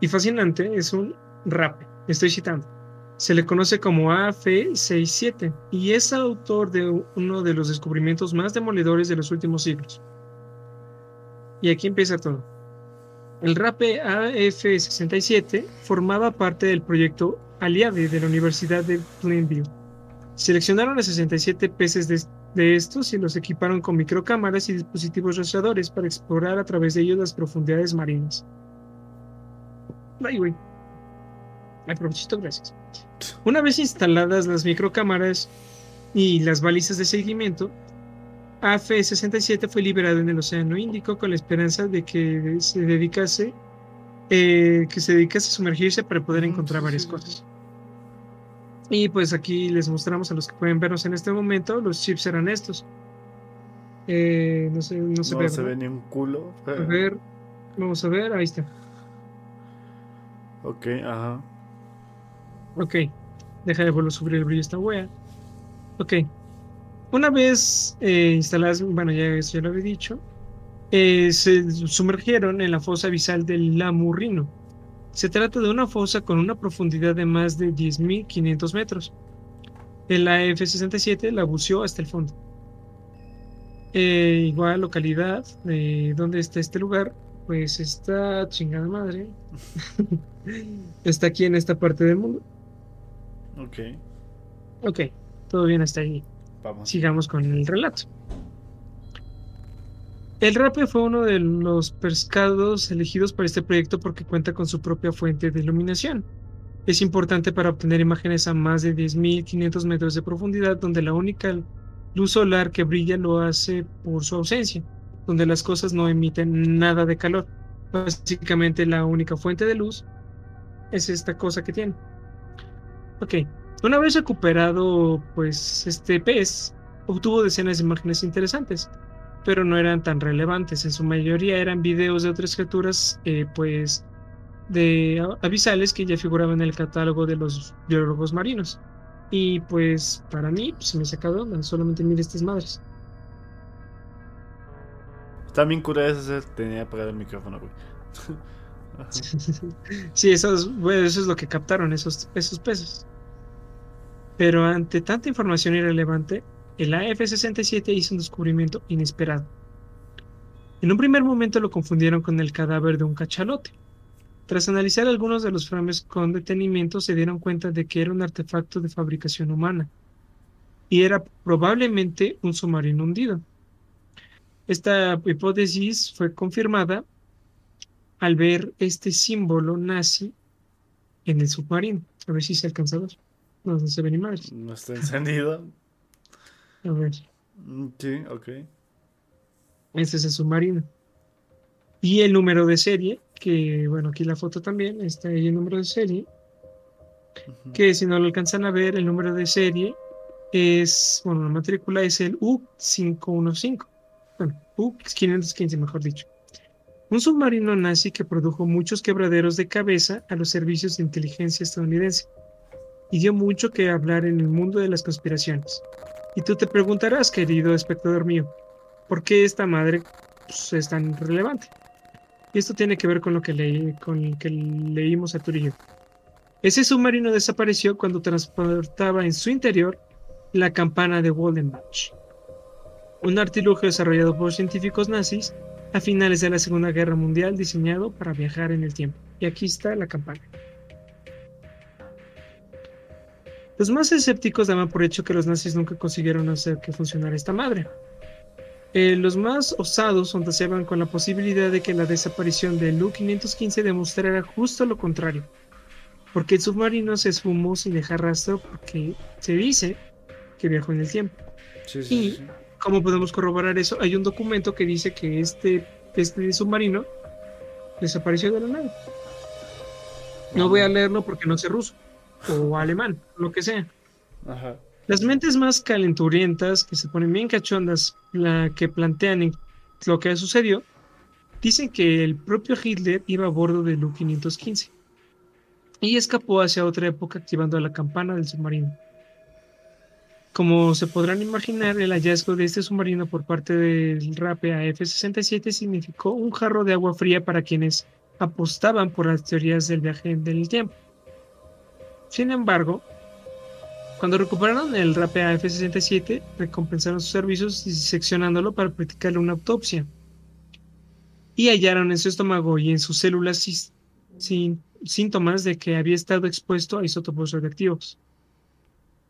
y fascinante es un rape, estoy citando. Se le conoce como AF67 y es autor de uno de los descubrimientos más demoledores de los últimos siglos. Y aquí empieza todo. El rape AF67 formaba parte del proyecto Aliade de la Universidad de Plainview. Seleccionaron a 67 peces de, de estos y los equiparon con microcámaras y dispositivos rastreadores para explorar a través de ellos las profundidades marinas. Ay, güey. Ay, provechito, gracias. Una vez instaladas las microcámaras y las balizas de seguimiento, AF-67 fue liberado en el Océano Índico con la esperanza de que se dedicase, eh, que se dedicase a sumergirse para poder encontrar varias cosas. Y pues aquí les mostramos a los que pueden vernos en este momento, los chips eran estos. Eh, no, se, no se no se ve ni un culo. A ver, vamos a ver, ahí está. Ok, ajá. Ok, deja de volver a subir el brillo esta wea. Ok, una vez eh, instaladas, bueno, ya eso ya lo había dicho, eh, se sumergieron en la fosa abisal del Lamurrino se trata de una fosa con una profundidad de más de 10.500 metros. El AF-67 la buceó hasta el fondo. Eh, igual localidad, de ¿dónde está este lugar? Pues está chingada madre. está aquí en esta parte del mundo. Ok. Ok, todo bien hasta ahí. Vamos. Sigamos con el relato. El rape fue uno de los pescados elegidos para este proyecto porque cuenta con su propia fuente de iluminación. Es importante para obtener imágenes a más de 10.500 metros de profundidad, donde la única luz solar que brilla lo hace por su ausencia, donde las cosas no emiten nada de calor. Básicamente la única fuente de luz es esta cosa que tiene. Ok, una vez recuperado pues este pez, obtuvo decenas de imágenes interesantes pero no eran tan relevantes. En su mayoría eran videos de otras criaturas, eh, pues, de abisales que ya figuraban en el catálogo de los biólogos marinos. Y pues, para mí, pues, se me saca de onda, solamente mire estas madres. También cura eso, tenía apagado el micrófono, güey. sí, eso es, eso es lo que captaron esos, esos peces. Pero ante tanta información irrelevante, el AF-67 hizo un descubrimiento inesperado. En un primer momento lo confundieron con el cadáver de un cachalote. Tras analizar algunos de los frames con detenimiento se dieron cuenta de que era un artefacto de fabricación humana y era probablemente un submarino hundido. Esta hipótesis fue confirmada al ver este símbolo nazi en el submarino. A ver si se alcanza a ver. No, se ve ni. No está encendido. A ver. Mm, sí, ok. Este es el submarino. Y el número de serie, que bueno, aquí la foto también, está ahí el número de serie. Que si no lo alcanzan a ver, el número de serie es, bueno, la matrícula es el U515. Bueno, U515, mejor dicho. Un submarino nazi que produjo muchos quebraderos de cabeza a los servicios de inteligencia estadounidense y dio mucho que hablar en el mundo de las conspiraciones. Y tú te preguntarás, querido espectador mío, ¿por qué esta madre pues, es tan relevante? Y esto tiene que ver con lo que, leí, con que leímos a Turillo. Ese submarino desapareció cuando transportaba en su interior la campana de Waldenbach, un artilugio desarrollado por científicos nazis a finales de la Segunda Guerra Mundial diseñado para viajar en el tiempo. Y aquí está la campana. Los más escépticos daban por hecho que los nazis nunca consiguieron hacer que funcionara esta madre. Eh, los más osados fantaseaban con la posibilidad de que la desaparición del U-515 demostrara justo lo contrario, porque el submarino se esfumó sin dejar rastro porque se dice que viajó en el tiempo. y, ¿cómo podemos corroborar eso? Hay un documento que dice que este este submarino desapareció de la nada. No voy a leerlo porque no sé ruso o alemán, lo que sea. Las mentes más calenturientas, que se ponen bien cachondas, la que plantean lo que sucedió, dicen que el propio Hitler iba a bordo del U-515 y escapó hacia otra época activando la campana del submarino. Como se podrán imaginar, el hallazgo de este submarino por parte del RAPE AF-67 significó un jarro de agua fría para quienes apostaban por las teorías del viaje del tiempo. Sin embargo, cuando recuperaron el RAPE AF-67, recompensaron sus servicios diseccionándolo para practicarle una autopsia. Y hallaron en su estómago y en sus células síntomas de que había estado expuesto a isótopos radioactivos.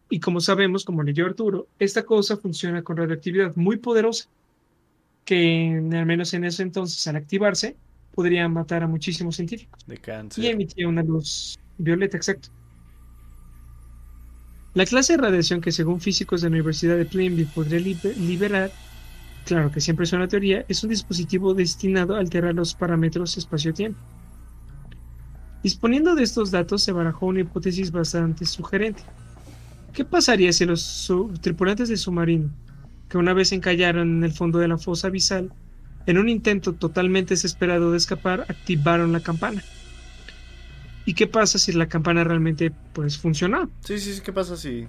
Y como sabemos, como leyó Arturo, esta cosa funciona con radioactividad muy poderosa, que al menos en ese entonces, al activarse, podría matar a muchísimos científicos. De cáncer. Y emitía una luz violeta, exacto. La clase de radiación que según físicos de la Universidad de Plainview podría liberar, claro que siempre es una teoría, es un dispositivo destinado a alterar los parámetros espacio-tiempo. Disponiendo de estos datos se barajó una hipótesis bastante sugerente. ¿Qué pasaría si los tripulantes del submarino, que una vez encallaron en el fondo de la fosa abisal, en un intento totalmente desesperado de escapar, activaron la campana? ¿Y qué pasa si la campana realmente pues funcionó? Sí, sí, sí, ¿qué pasa si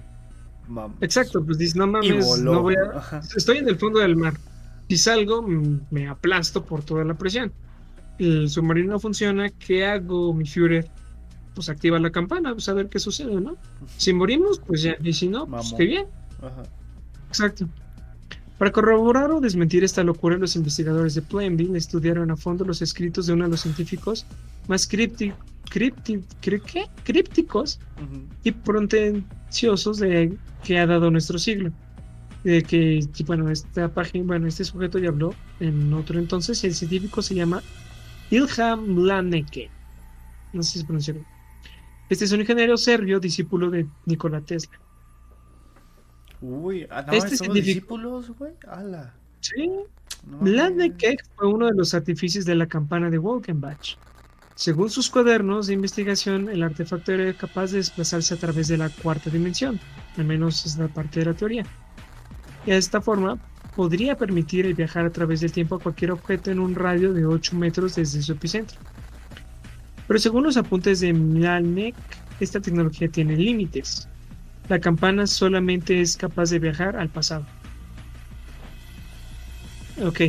Exacto, pues dices, no mames, no voy a... estoy en el fondo del mar. Si salgo, me aplasto por toda la presión. El submarino no funciona, ¿qué hago, mi Führer? pues activa la campana, pues a ver qué sucede, ¿no? Si morimos, pues ya, y si no, pues qué bien. Exacto. Para corroborar o desmentir esta locura, los investigadores de Plainville estudiaron a fondo los escritos de uno de los científicos más crípticos y pretenciosos de que ha dado nuestro siglo. De que, bueno, esta página, bueno, este sujeto ya habló en otro entonces, y el científico se llama Ilham Laneke. No sé si se pronuncia bien. Este es un ingeniero serbio, discípulo de Nikola Tesla. Uy, ah, no, este son discípulos, güey. Sí. No, fue uno de los artífices de la campana de Wolkenbach. Según sus cuadernos de investigación, el artefacto era capaz de desplazarse a través de la cuarta dimensión, al menos es la parte de la teoría. Y de esta forma, podría permitir el viajar a través del tiempo a cualquier objeto en un radio de 8 metros desde su epicentro. Pero según los apuntes de Mlalnek, esta tecnología tiene límites. La campana solamente es capaz de viajar al pasado. Ok.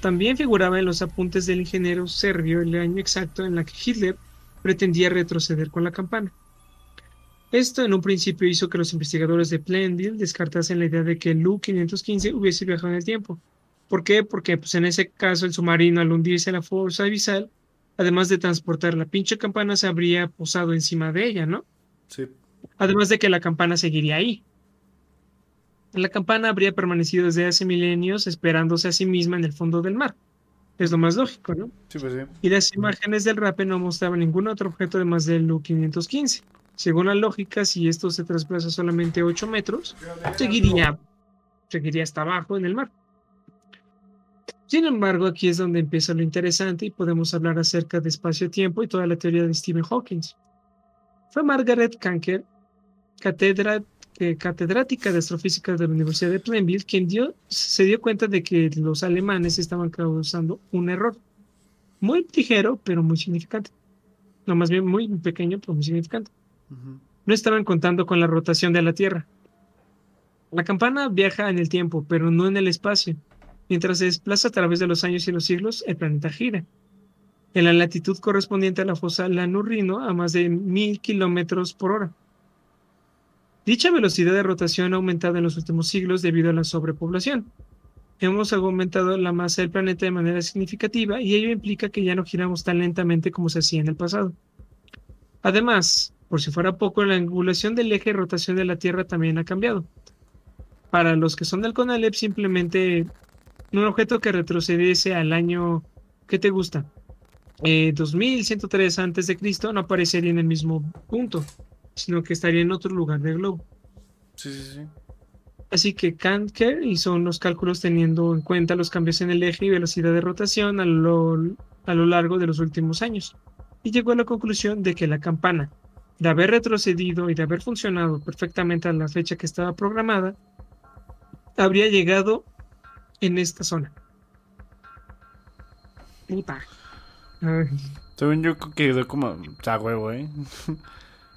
También figuraba en los apuntes del ingeniero serbio el año exacto en la que Hitler pretendía retroceder con la campana. Esto en un principio hizo que los investigadores de Plainville descartasen la idea de que el U-515 hubiese viajado en el tiempo. ¿Por qué? Porque pues, en ese caso el submarino al hundirse en la fuerza abisal además de transportar la pinche campana, se habría posado encima de ella, ¿no? Sí. Además de que la campana seguiría ahí. La campana habría permanecido desde hace milenios esperándose a sí misma en el fondo del mar. Es lo más lógico, ¿no? Sí, pues sí. Y las imágenes del rape no mostraban ningún otro objeto además del U-515. Según la lógica, si esto se trasplaza solamente 8 metros, seguiría, seguiría hasta abajo en el mar. Sin embargo, aquí es donde empieza lo interesante y podemos hablar acerca de espacio-tiempo y toda la teoría de Stephen Hawking. Fue Margaret Kanker, catedrática de astrofísica de la Universidad de Plainville, quien se dio cuenta de que los alemanes estaban causando un error. Muy ligero, pero muy significante. No, más bien muy pequeño, pero muy significante. No estaban contando con la rotación de la Tierra. La campana viaja en el tiempo, pero no en el espacio. Mientras se desplaza a través de los años y los siglos, el planeta gira. En la latitud correspondiente a la fosa Lanurrino a más de mil kilómetros por hora. Dicha velocidad de rotación ha aumentado en los últimos siglos debido a la sobrepoblación. Hemos aumentado la masa del planeta de manera significativa y ello implica que ya no giramos tan lentamente como se hacía en el pasado. Además, por si fuera poco, la angulación del eje de rotación de la Tierra también ha cambiado. Para los que son del CONALEP, simplemente un objeto que retrocediese al año, ¿qué te gusta? Eh, 2103 antes de Cristo no aparecería en el mismo punto, sino que estaría en otro lugar del globo. Sí, sí, sí. Así que Kantker hizo unos cálculos teniendo en cuenta los cambios en el eje y velocidad de rotación a lo, a lo largo de los últimos años, y llegó a la conclusión de que la campana, de haber retrocedido y de haber funcionado perfectamente a la fecha que estaba programada, habría llegado en esta zona. Puta. Según yo que quedó como, o sea, huevo, ¿eh?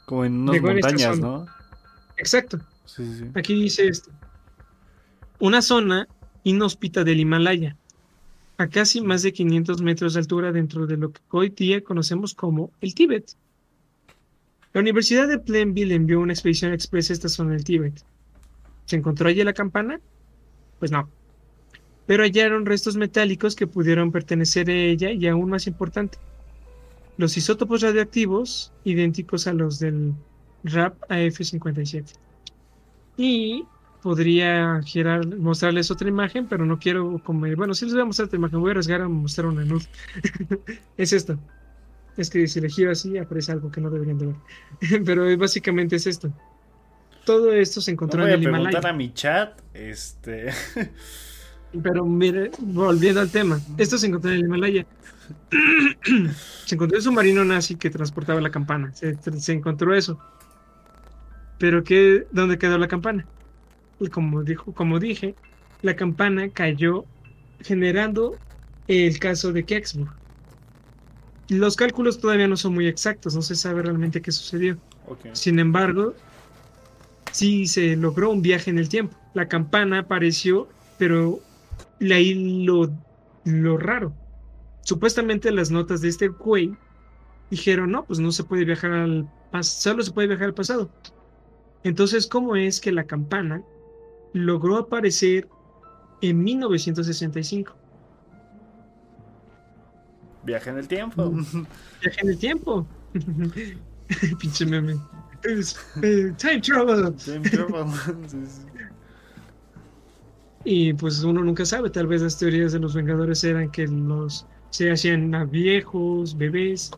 como en unas montañas, ¿no? Exacto. Aquí dice esto. Una zona inhóspita del Himalaya, a casi más de 500 metros de altura dentro de lo que hoy día conocemos como el Tíbet. La Universidad de Plainville envió una expedición expresa a esta zona del Tíbet. ¿Se encontró allí la campana? Pues no. Pero hallaron restos metálicos que pudieron pertenecer a ella y aún más importante, los isótopos radioactivos idénticos a los del RAP AF57. Y podría girar, mostrarles otra imagen, pero no quiero como... Bueno, si les voy a mostrar otra imagen, voy a arriesgar a mostrar una nud. es esto. Es que si le giro así aparece algo que no deberían de ver. pero básicamente es esto. Todo esto se encontró en el Himalaya. preguntar a mi chat, este... pero mire, volviendo al tema, esto se encontró en el Himalaya. se encontró un submarino nazi que transportaba la campana. Se, se encontró eso. Pero ¿qué, ¿dónde quedó la campana? Y como, dijo, como dije, la campana cayó generando el caso de Kecksburg. Los cálculos todavía no son muy exactos, no se sabe realmente qué sucedió. Sin embargo, sí se logró un viaje en el tiempo. La campana apareció, pero ahí lo, lo raro. Supuestamente las notas de este güey dijeron, no, pues no se puede viajar al pasado, solo se puede viajar al pasado. Entonces, ¿cómo es que la campana logró aparecer en 1965? Viaje en el tiempo. Viaje en el tiempo. Pinche meme. Time travel. Time travel. y pues uno nunca sabe, tal vez las teorías de los Vengadores eran que los se hacían a viejos, bebés,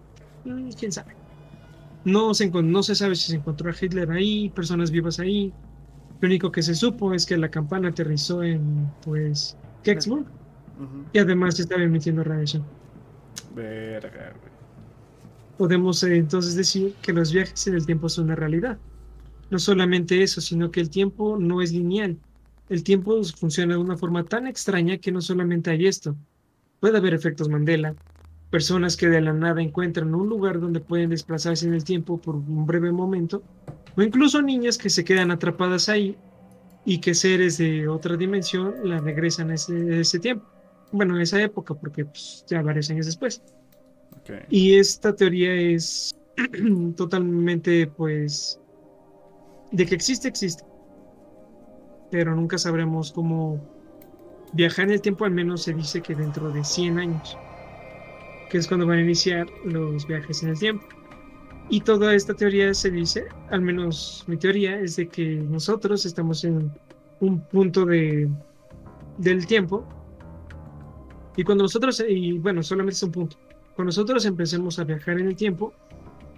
mm, quién sabe. No se, no se sabe si se encontró a Hitler ahí, personas vivas ahí. Lo único que se supo es que la campana aterrizó en, pues, Kecksburg. Y además estaba emitiendo radiación. Verga, Podemos eh, entonces decir que los viajes en el tiempo son una realidad. No solamente eso, sino que el tiempo no es lineal. El tiempo funciona de una forma tan extraña que no solamente hay esto. Puede haber efectos Mandela, personas que de la nada encuentran un lugar donde pueden desplazarse en el tiempo por un breve momento, o incluso niñas que se quedan atrapadas ahí y que seres de otra dimensión la regresan a ese, tiempo. Bueno, en esa época, porque pues, ya varios años después. Y esta teoría es totalmente, pues, de que existe, existe. Pero nunca sabremos cómo viajar en el tiempo, al menos se dice que dentro de 100 años que es cuando van a iniciar los viajes en el tiempo. Y toda esta teoría se dice, al menos mi teoría, es de que nosotros estamos en un punto de, del tiempo. Y cuando nosotros, y bueno, solamente es un punto, cuando nosotros empecemos a viajar en el tiempo,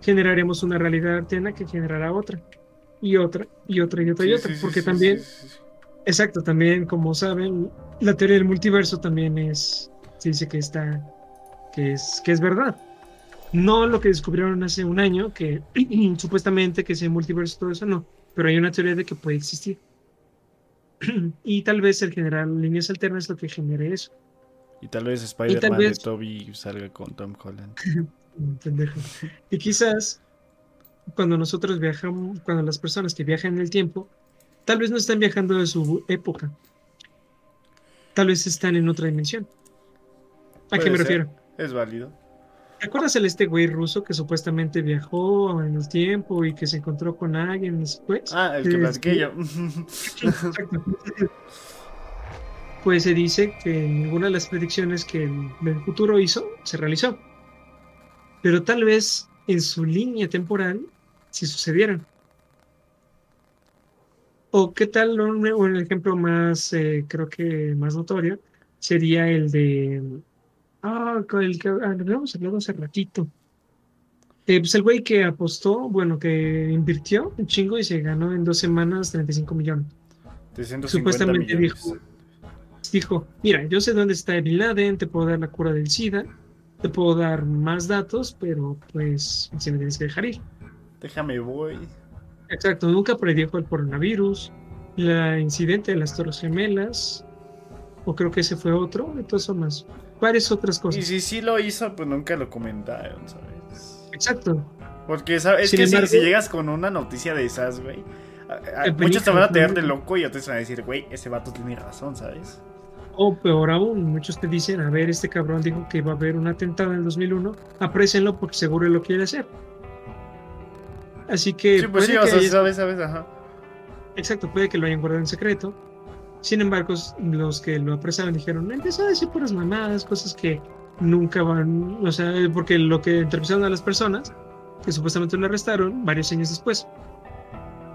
generaremos una realidad alterna que generará otra, y otra, y otra, y otra, y otra. porque también, exacto, también como saben, la teoría del multiverso también es, se dice que está que es, que es verdad. No lo que descubrieron hace un año, que supuestamente que ese multiverso, todo eso, no. Pero hay una teoría de que puede existir. y tal vez el generar líneas alternas es lo que genere eso. Y tal vez Spider-Man de Toby salga con Tom Holland. y quizás cuando nosotros viajamos, cuando las personas que viajan en el tiempo, tal vez no están viajando de su época. Tal vez están en otra dimensión. ¿A qué me refiero? Es válido. ¿Recuerdas el este güey ruso que supuestamente viajó en el tiempo y que se encontró con alguien después? Ah, el que platiqué yo. pues se dice que ninguna de las predicciones que el, futuro hizo se realizó. Pero tal vez en su línea temporal si sucedieran. O qué tal un, ejemplo más, eh, creo que más notorio, sería el de Ah, el que habíamos hablado hace ratito. Eh, pues el güey que apostó, bueno, que invirtió un chingo y se ganó en dos semanas 35 millones. Supuestamente dijo, dijo, mira, yo sé dónde está el Laden, te puedo dar la cura del SIDA, te puedo dar más datos, pero pues si me tienes que dejar ir. Déjame voy. Exacto, nunca predijo el coronavirus, la incidente de las Torres Gemelas, o creo que ese fue otro, entonces son más, varias otras cosas. Y si sí lo hizo, pues nunca lo comentaron, ¿sabes? Exacto. Porque ¿sabes? es que si, llegas con una noticia de esas, güey, muchos te van a tener de loco y otros te van a decir, güey, ese vato tiene razón, ¿sabes? O peor aún, muchos te dicen, a ver, este cabrón dijo que iba a haber un atentado en el 2001, aprécenlo porque seguro lo quiere hacer. Así que... Sí, pues sí, o sea, sabes, sabes, ajá. Exacto, puede que lo hayan guardado en secreto. Sin embargo, los que lo apresaron dijeron, empezó a decir puras mamadas, cosas que nunca van, o sea, porque lo que entrevistaron a las personas, que supuestamente lo arrestaron varios años después,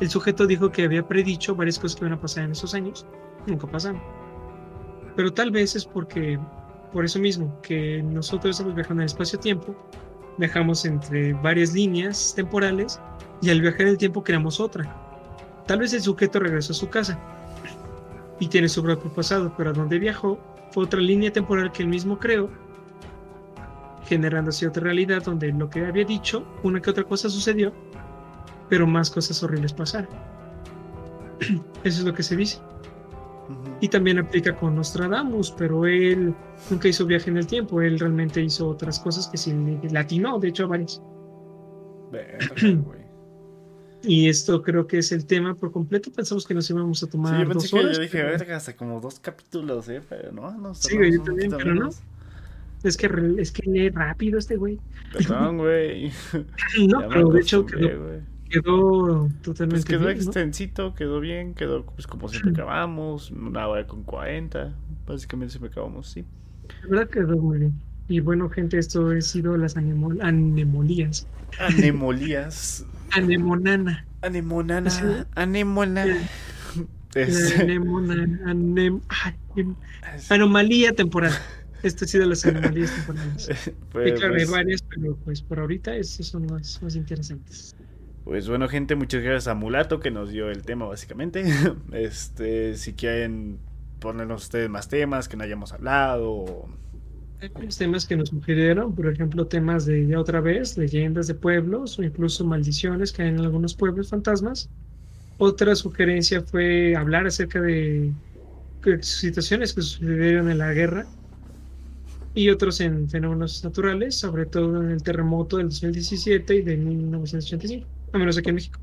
el sujeto dijo que había predicho varias cosas que iban a pasar en esos años, nunca pasaron. Pero tal vez es porque, por eso mismo, que nosotros estamos viajando en el espacio-tiempo, viajamos entre varias líneas temporales y al viajar el tiempo creamos otra. Tal vez el sujeto regresó a su casa y tiene su propio pasado, pero a donde viajó fue otra línea temporal que él mismo creó, generando otra realidad donde lo que había dicho, una que otra cosa sucedió, pero más cosas horribles pasaron. Eso es lo que se dice. Y también aplica con Nostradamus, pero él nunca hizo viaje en el tiempo, él realmente hizo otras cosas que sí latinó, de hecho, a varias. y esto creo que es el tema por completo. Pensamos que nos íbamos a tomar. Sí, yo pensé que yo dije, verga, hasta como dos capítulos, ¿eh? Pero no, no Sí, yo también, pero no. Es que, es que lee rápido este güey. Perdón, güey. no, pero de hecho quedó, totalmente pues quedó extensito, quedó bien, quedó pues como siempre acabamos, una hora con 40. Básicamente siempre acabamos, sí. La verdad quedó muy bien. Y bueno, gente, esto ha sido las anemol anemolías. Anemolías. Anemonana. Anemonana. Anemona. anomalía temporal. Esto ha sido las anomalías temporales. Pues, claro, hay pues varias, pero pues por ahorita estos son más, más interesantes. Pues bueno, gente, muchas gracias a Mulato que nos dio el tema básicamente. Este, si quieren ponernos ustedes más temas que no hayamos hablado. Hay temas que nos sugirieron, por ejemplo, temas de ya otra vez, leyendas de pueblos o incluso maldiciones que hay en algunos pueblos fantasmas. Otra sugerencia fue hablar acerca de situaciones que sucedieron en la guerra y otros en fenómenos naturales, sobre todo en el terremoto del 2017 y de 1985 a menos aquí en México.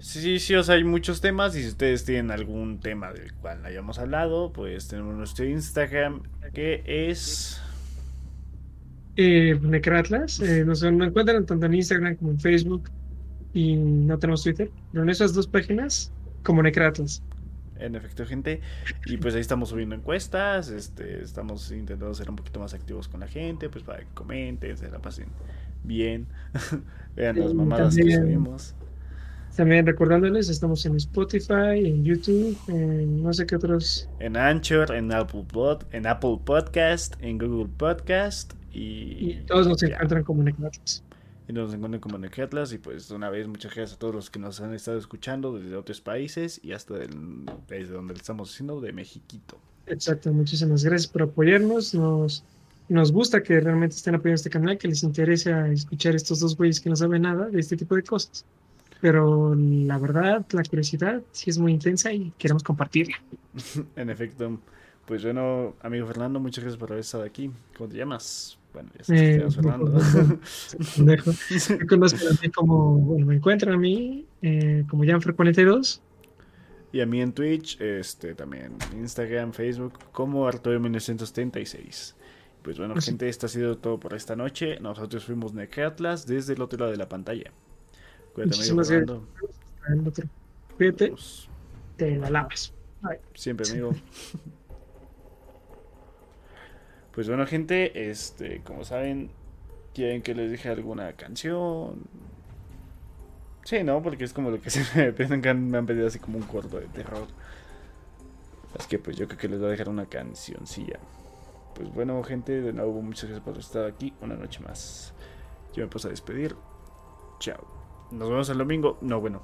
Sí, sí, o sea, hay muchos temas y si ustedes tienen algún tema del cual hayamos hablado, pues tenemos nuestro Instagram que es... Eh, Necratlas, eh, nos, encuentran tanto en Instagram como en Facebook y no tenemos Twitter, pero en esas dos páginas como Necratlas. En efecto, gente. Y pues ahí estamos subiendo encuestas, este, estamos intentando ser un poquito más activos con la gente, pues para que comenten, se la pasen bien. Vean las mamadas que subimos. También recordándoles, estamos en Spotify, en YouTube, en no sé qué otros. En Anchor, en Apple, Pod, en Apple Podcast, en Google Podcast y. todos nos encuentran como Necatlas. Y nos encuentran como Necatlas. Y pues, una vez, muchas gracias a todos los que nos han estado escuchando desde otros países y hasta desde donde estamos haciendo, de Mexiquito. Exacto, muchísimas gracias por apoyarnos. Nos nos gusta que realmente estén apoyando este canal, que les interese escuchar estos dos güeyes que no saben nada de este tipo de cosas. Pero la verdad, la curiosidad sí es muy intensa y queremos compartirla. en efecto. Pues bueno, amigo Fernando, muchas gracias por haber estado aquí. ¿Cómo te llamas? Bueno, ya se eh, Fernando. me conozco a mí como, bueno, me encuentran a mí eh, como Janfer42. Y a mí en Twitch, este también, Instagram, Facebook, como Arturo1976. Pues bueno, pues gente, esto ha sido todo por esta noche. Nosotros fuimos Necatlas desde el otro lado de la pantalla. Cuídate, amigo. Cuídate. Te la lavas. Siempre, amigo. pues bueno, gente, este, como saben, quieren que les deje alguna canción. Sí, ¿no? Porque es como lo que se me, me han pedido así como un corto de terror. Así que pues yo creo que les voy a dejar una cancioncilla. Pues bueno, gente, de nuevo muchas gracias por estar aquí una noche más. Yo me paso a despedir. Chao. Nos vemos el domingo. No, bueno.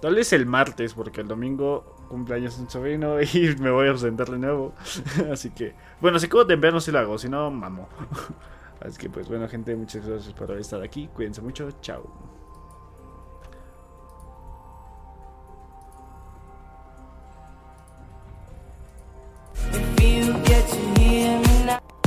Tal vez el martes, porque el domingo cumpleaños un sobrino y me voy a ausentar de nuevo. Así que, bueno, si como temprano si lo hago, si no, mamo. Así que, pues bueno, gente, muchas gracias por haber estado aquí. Cuídense mucho. Chao. seeing me now.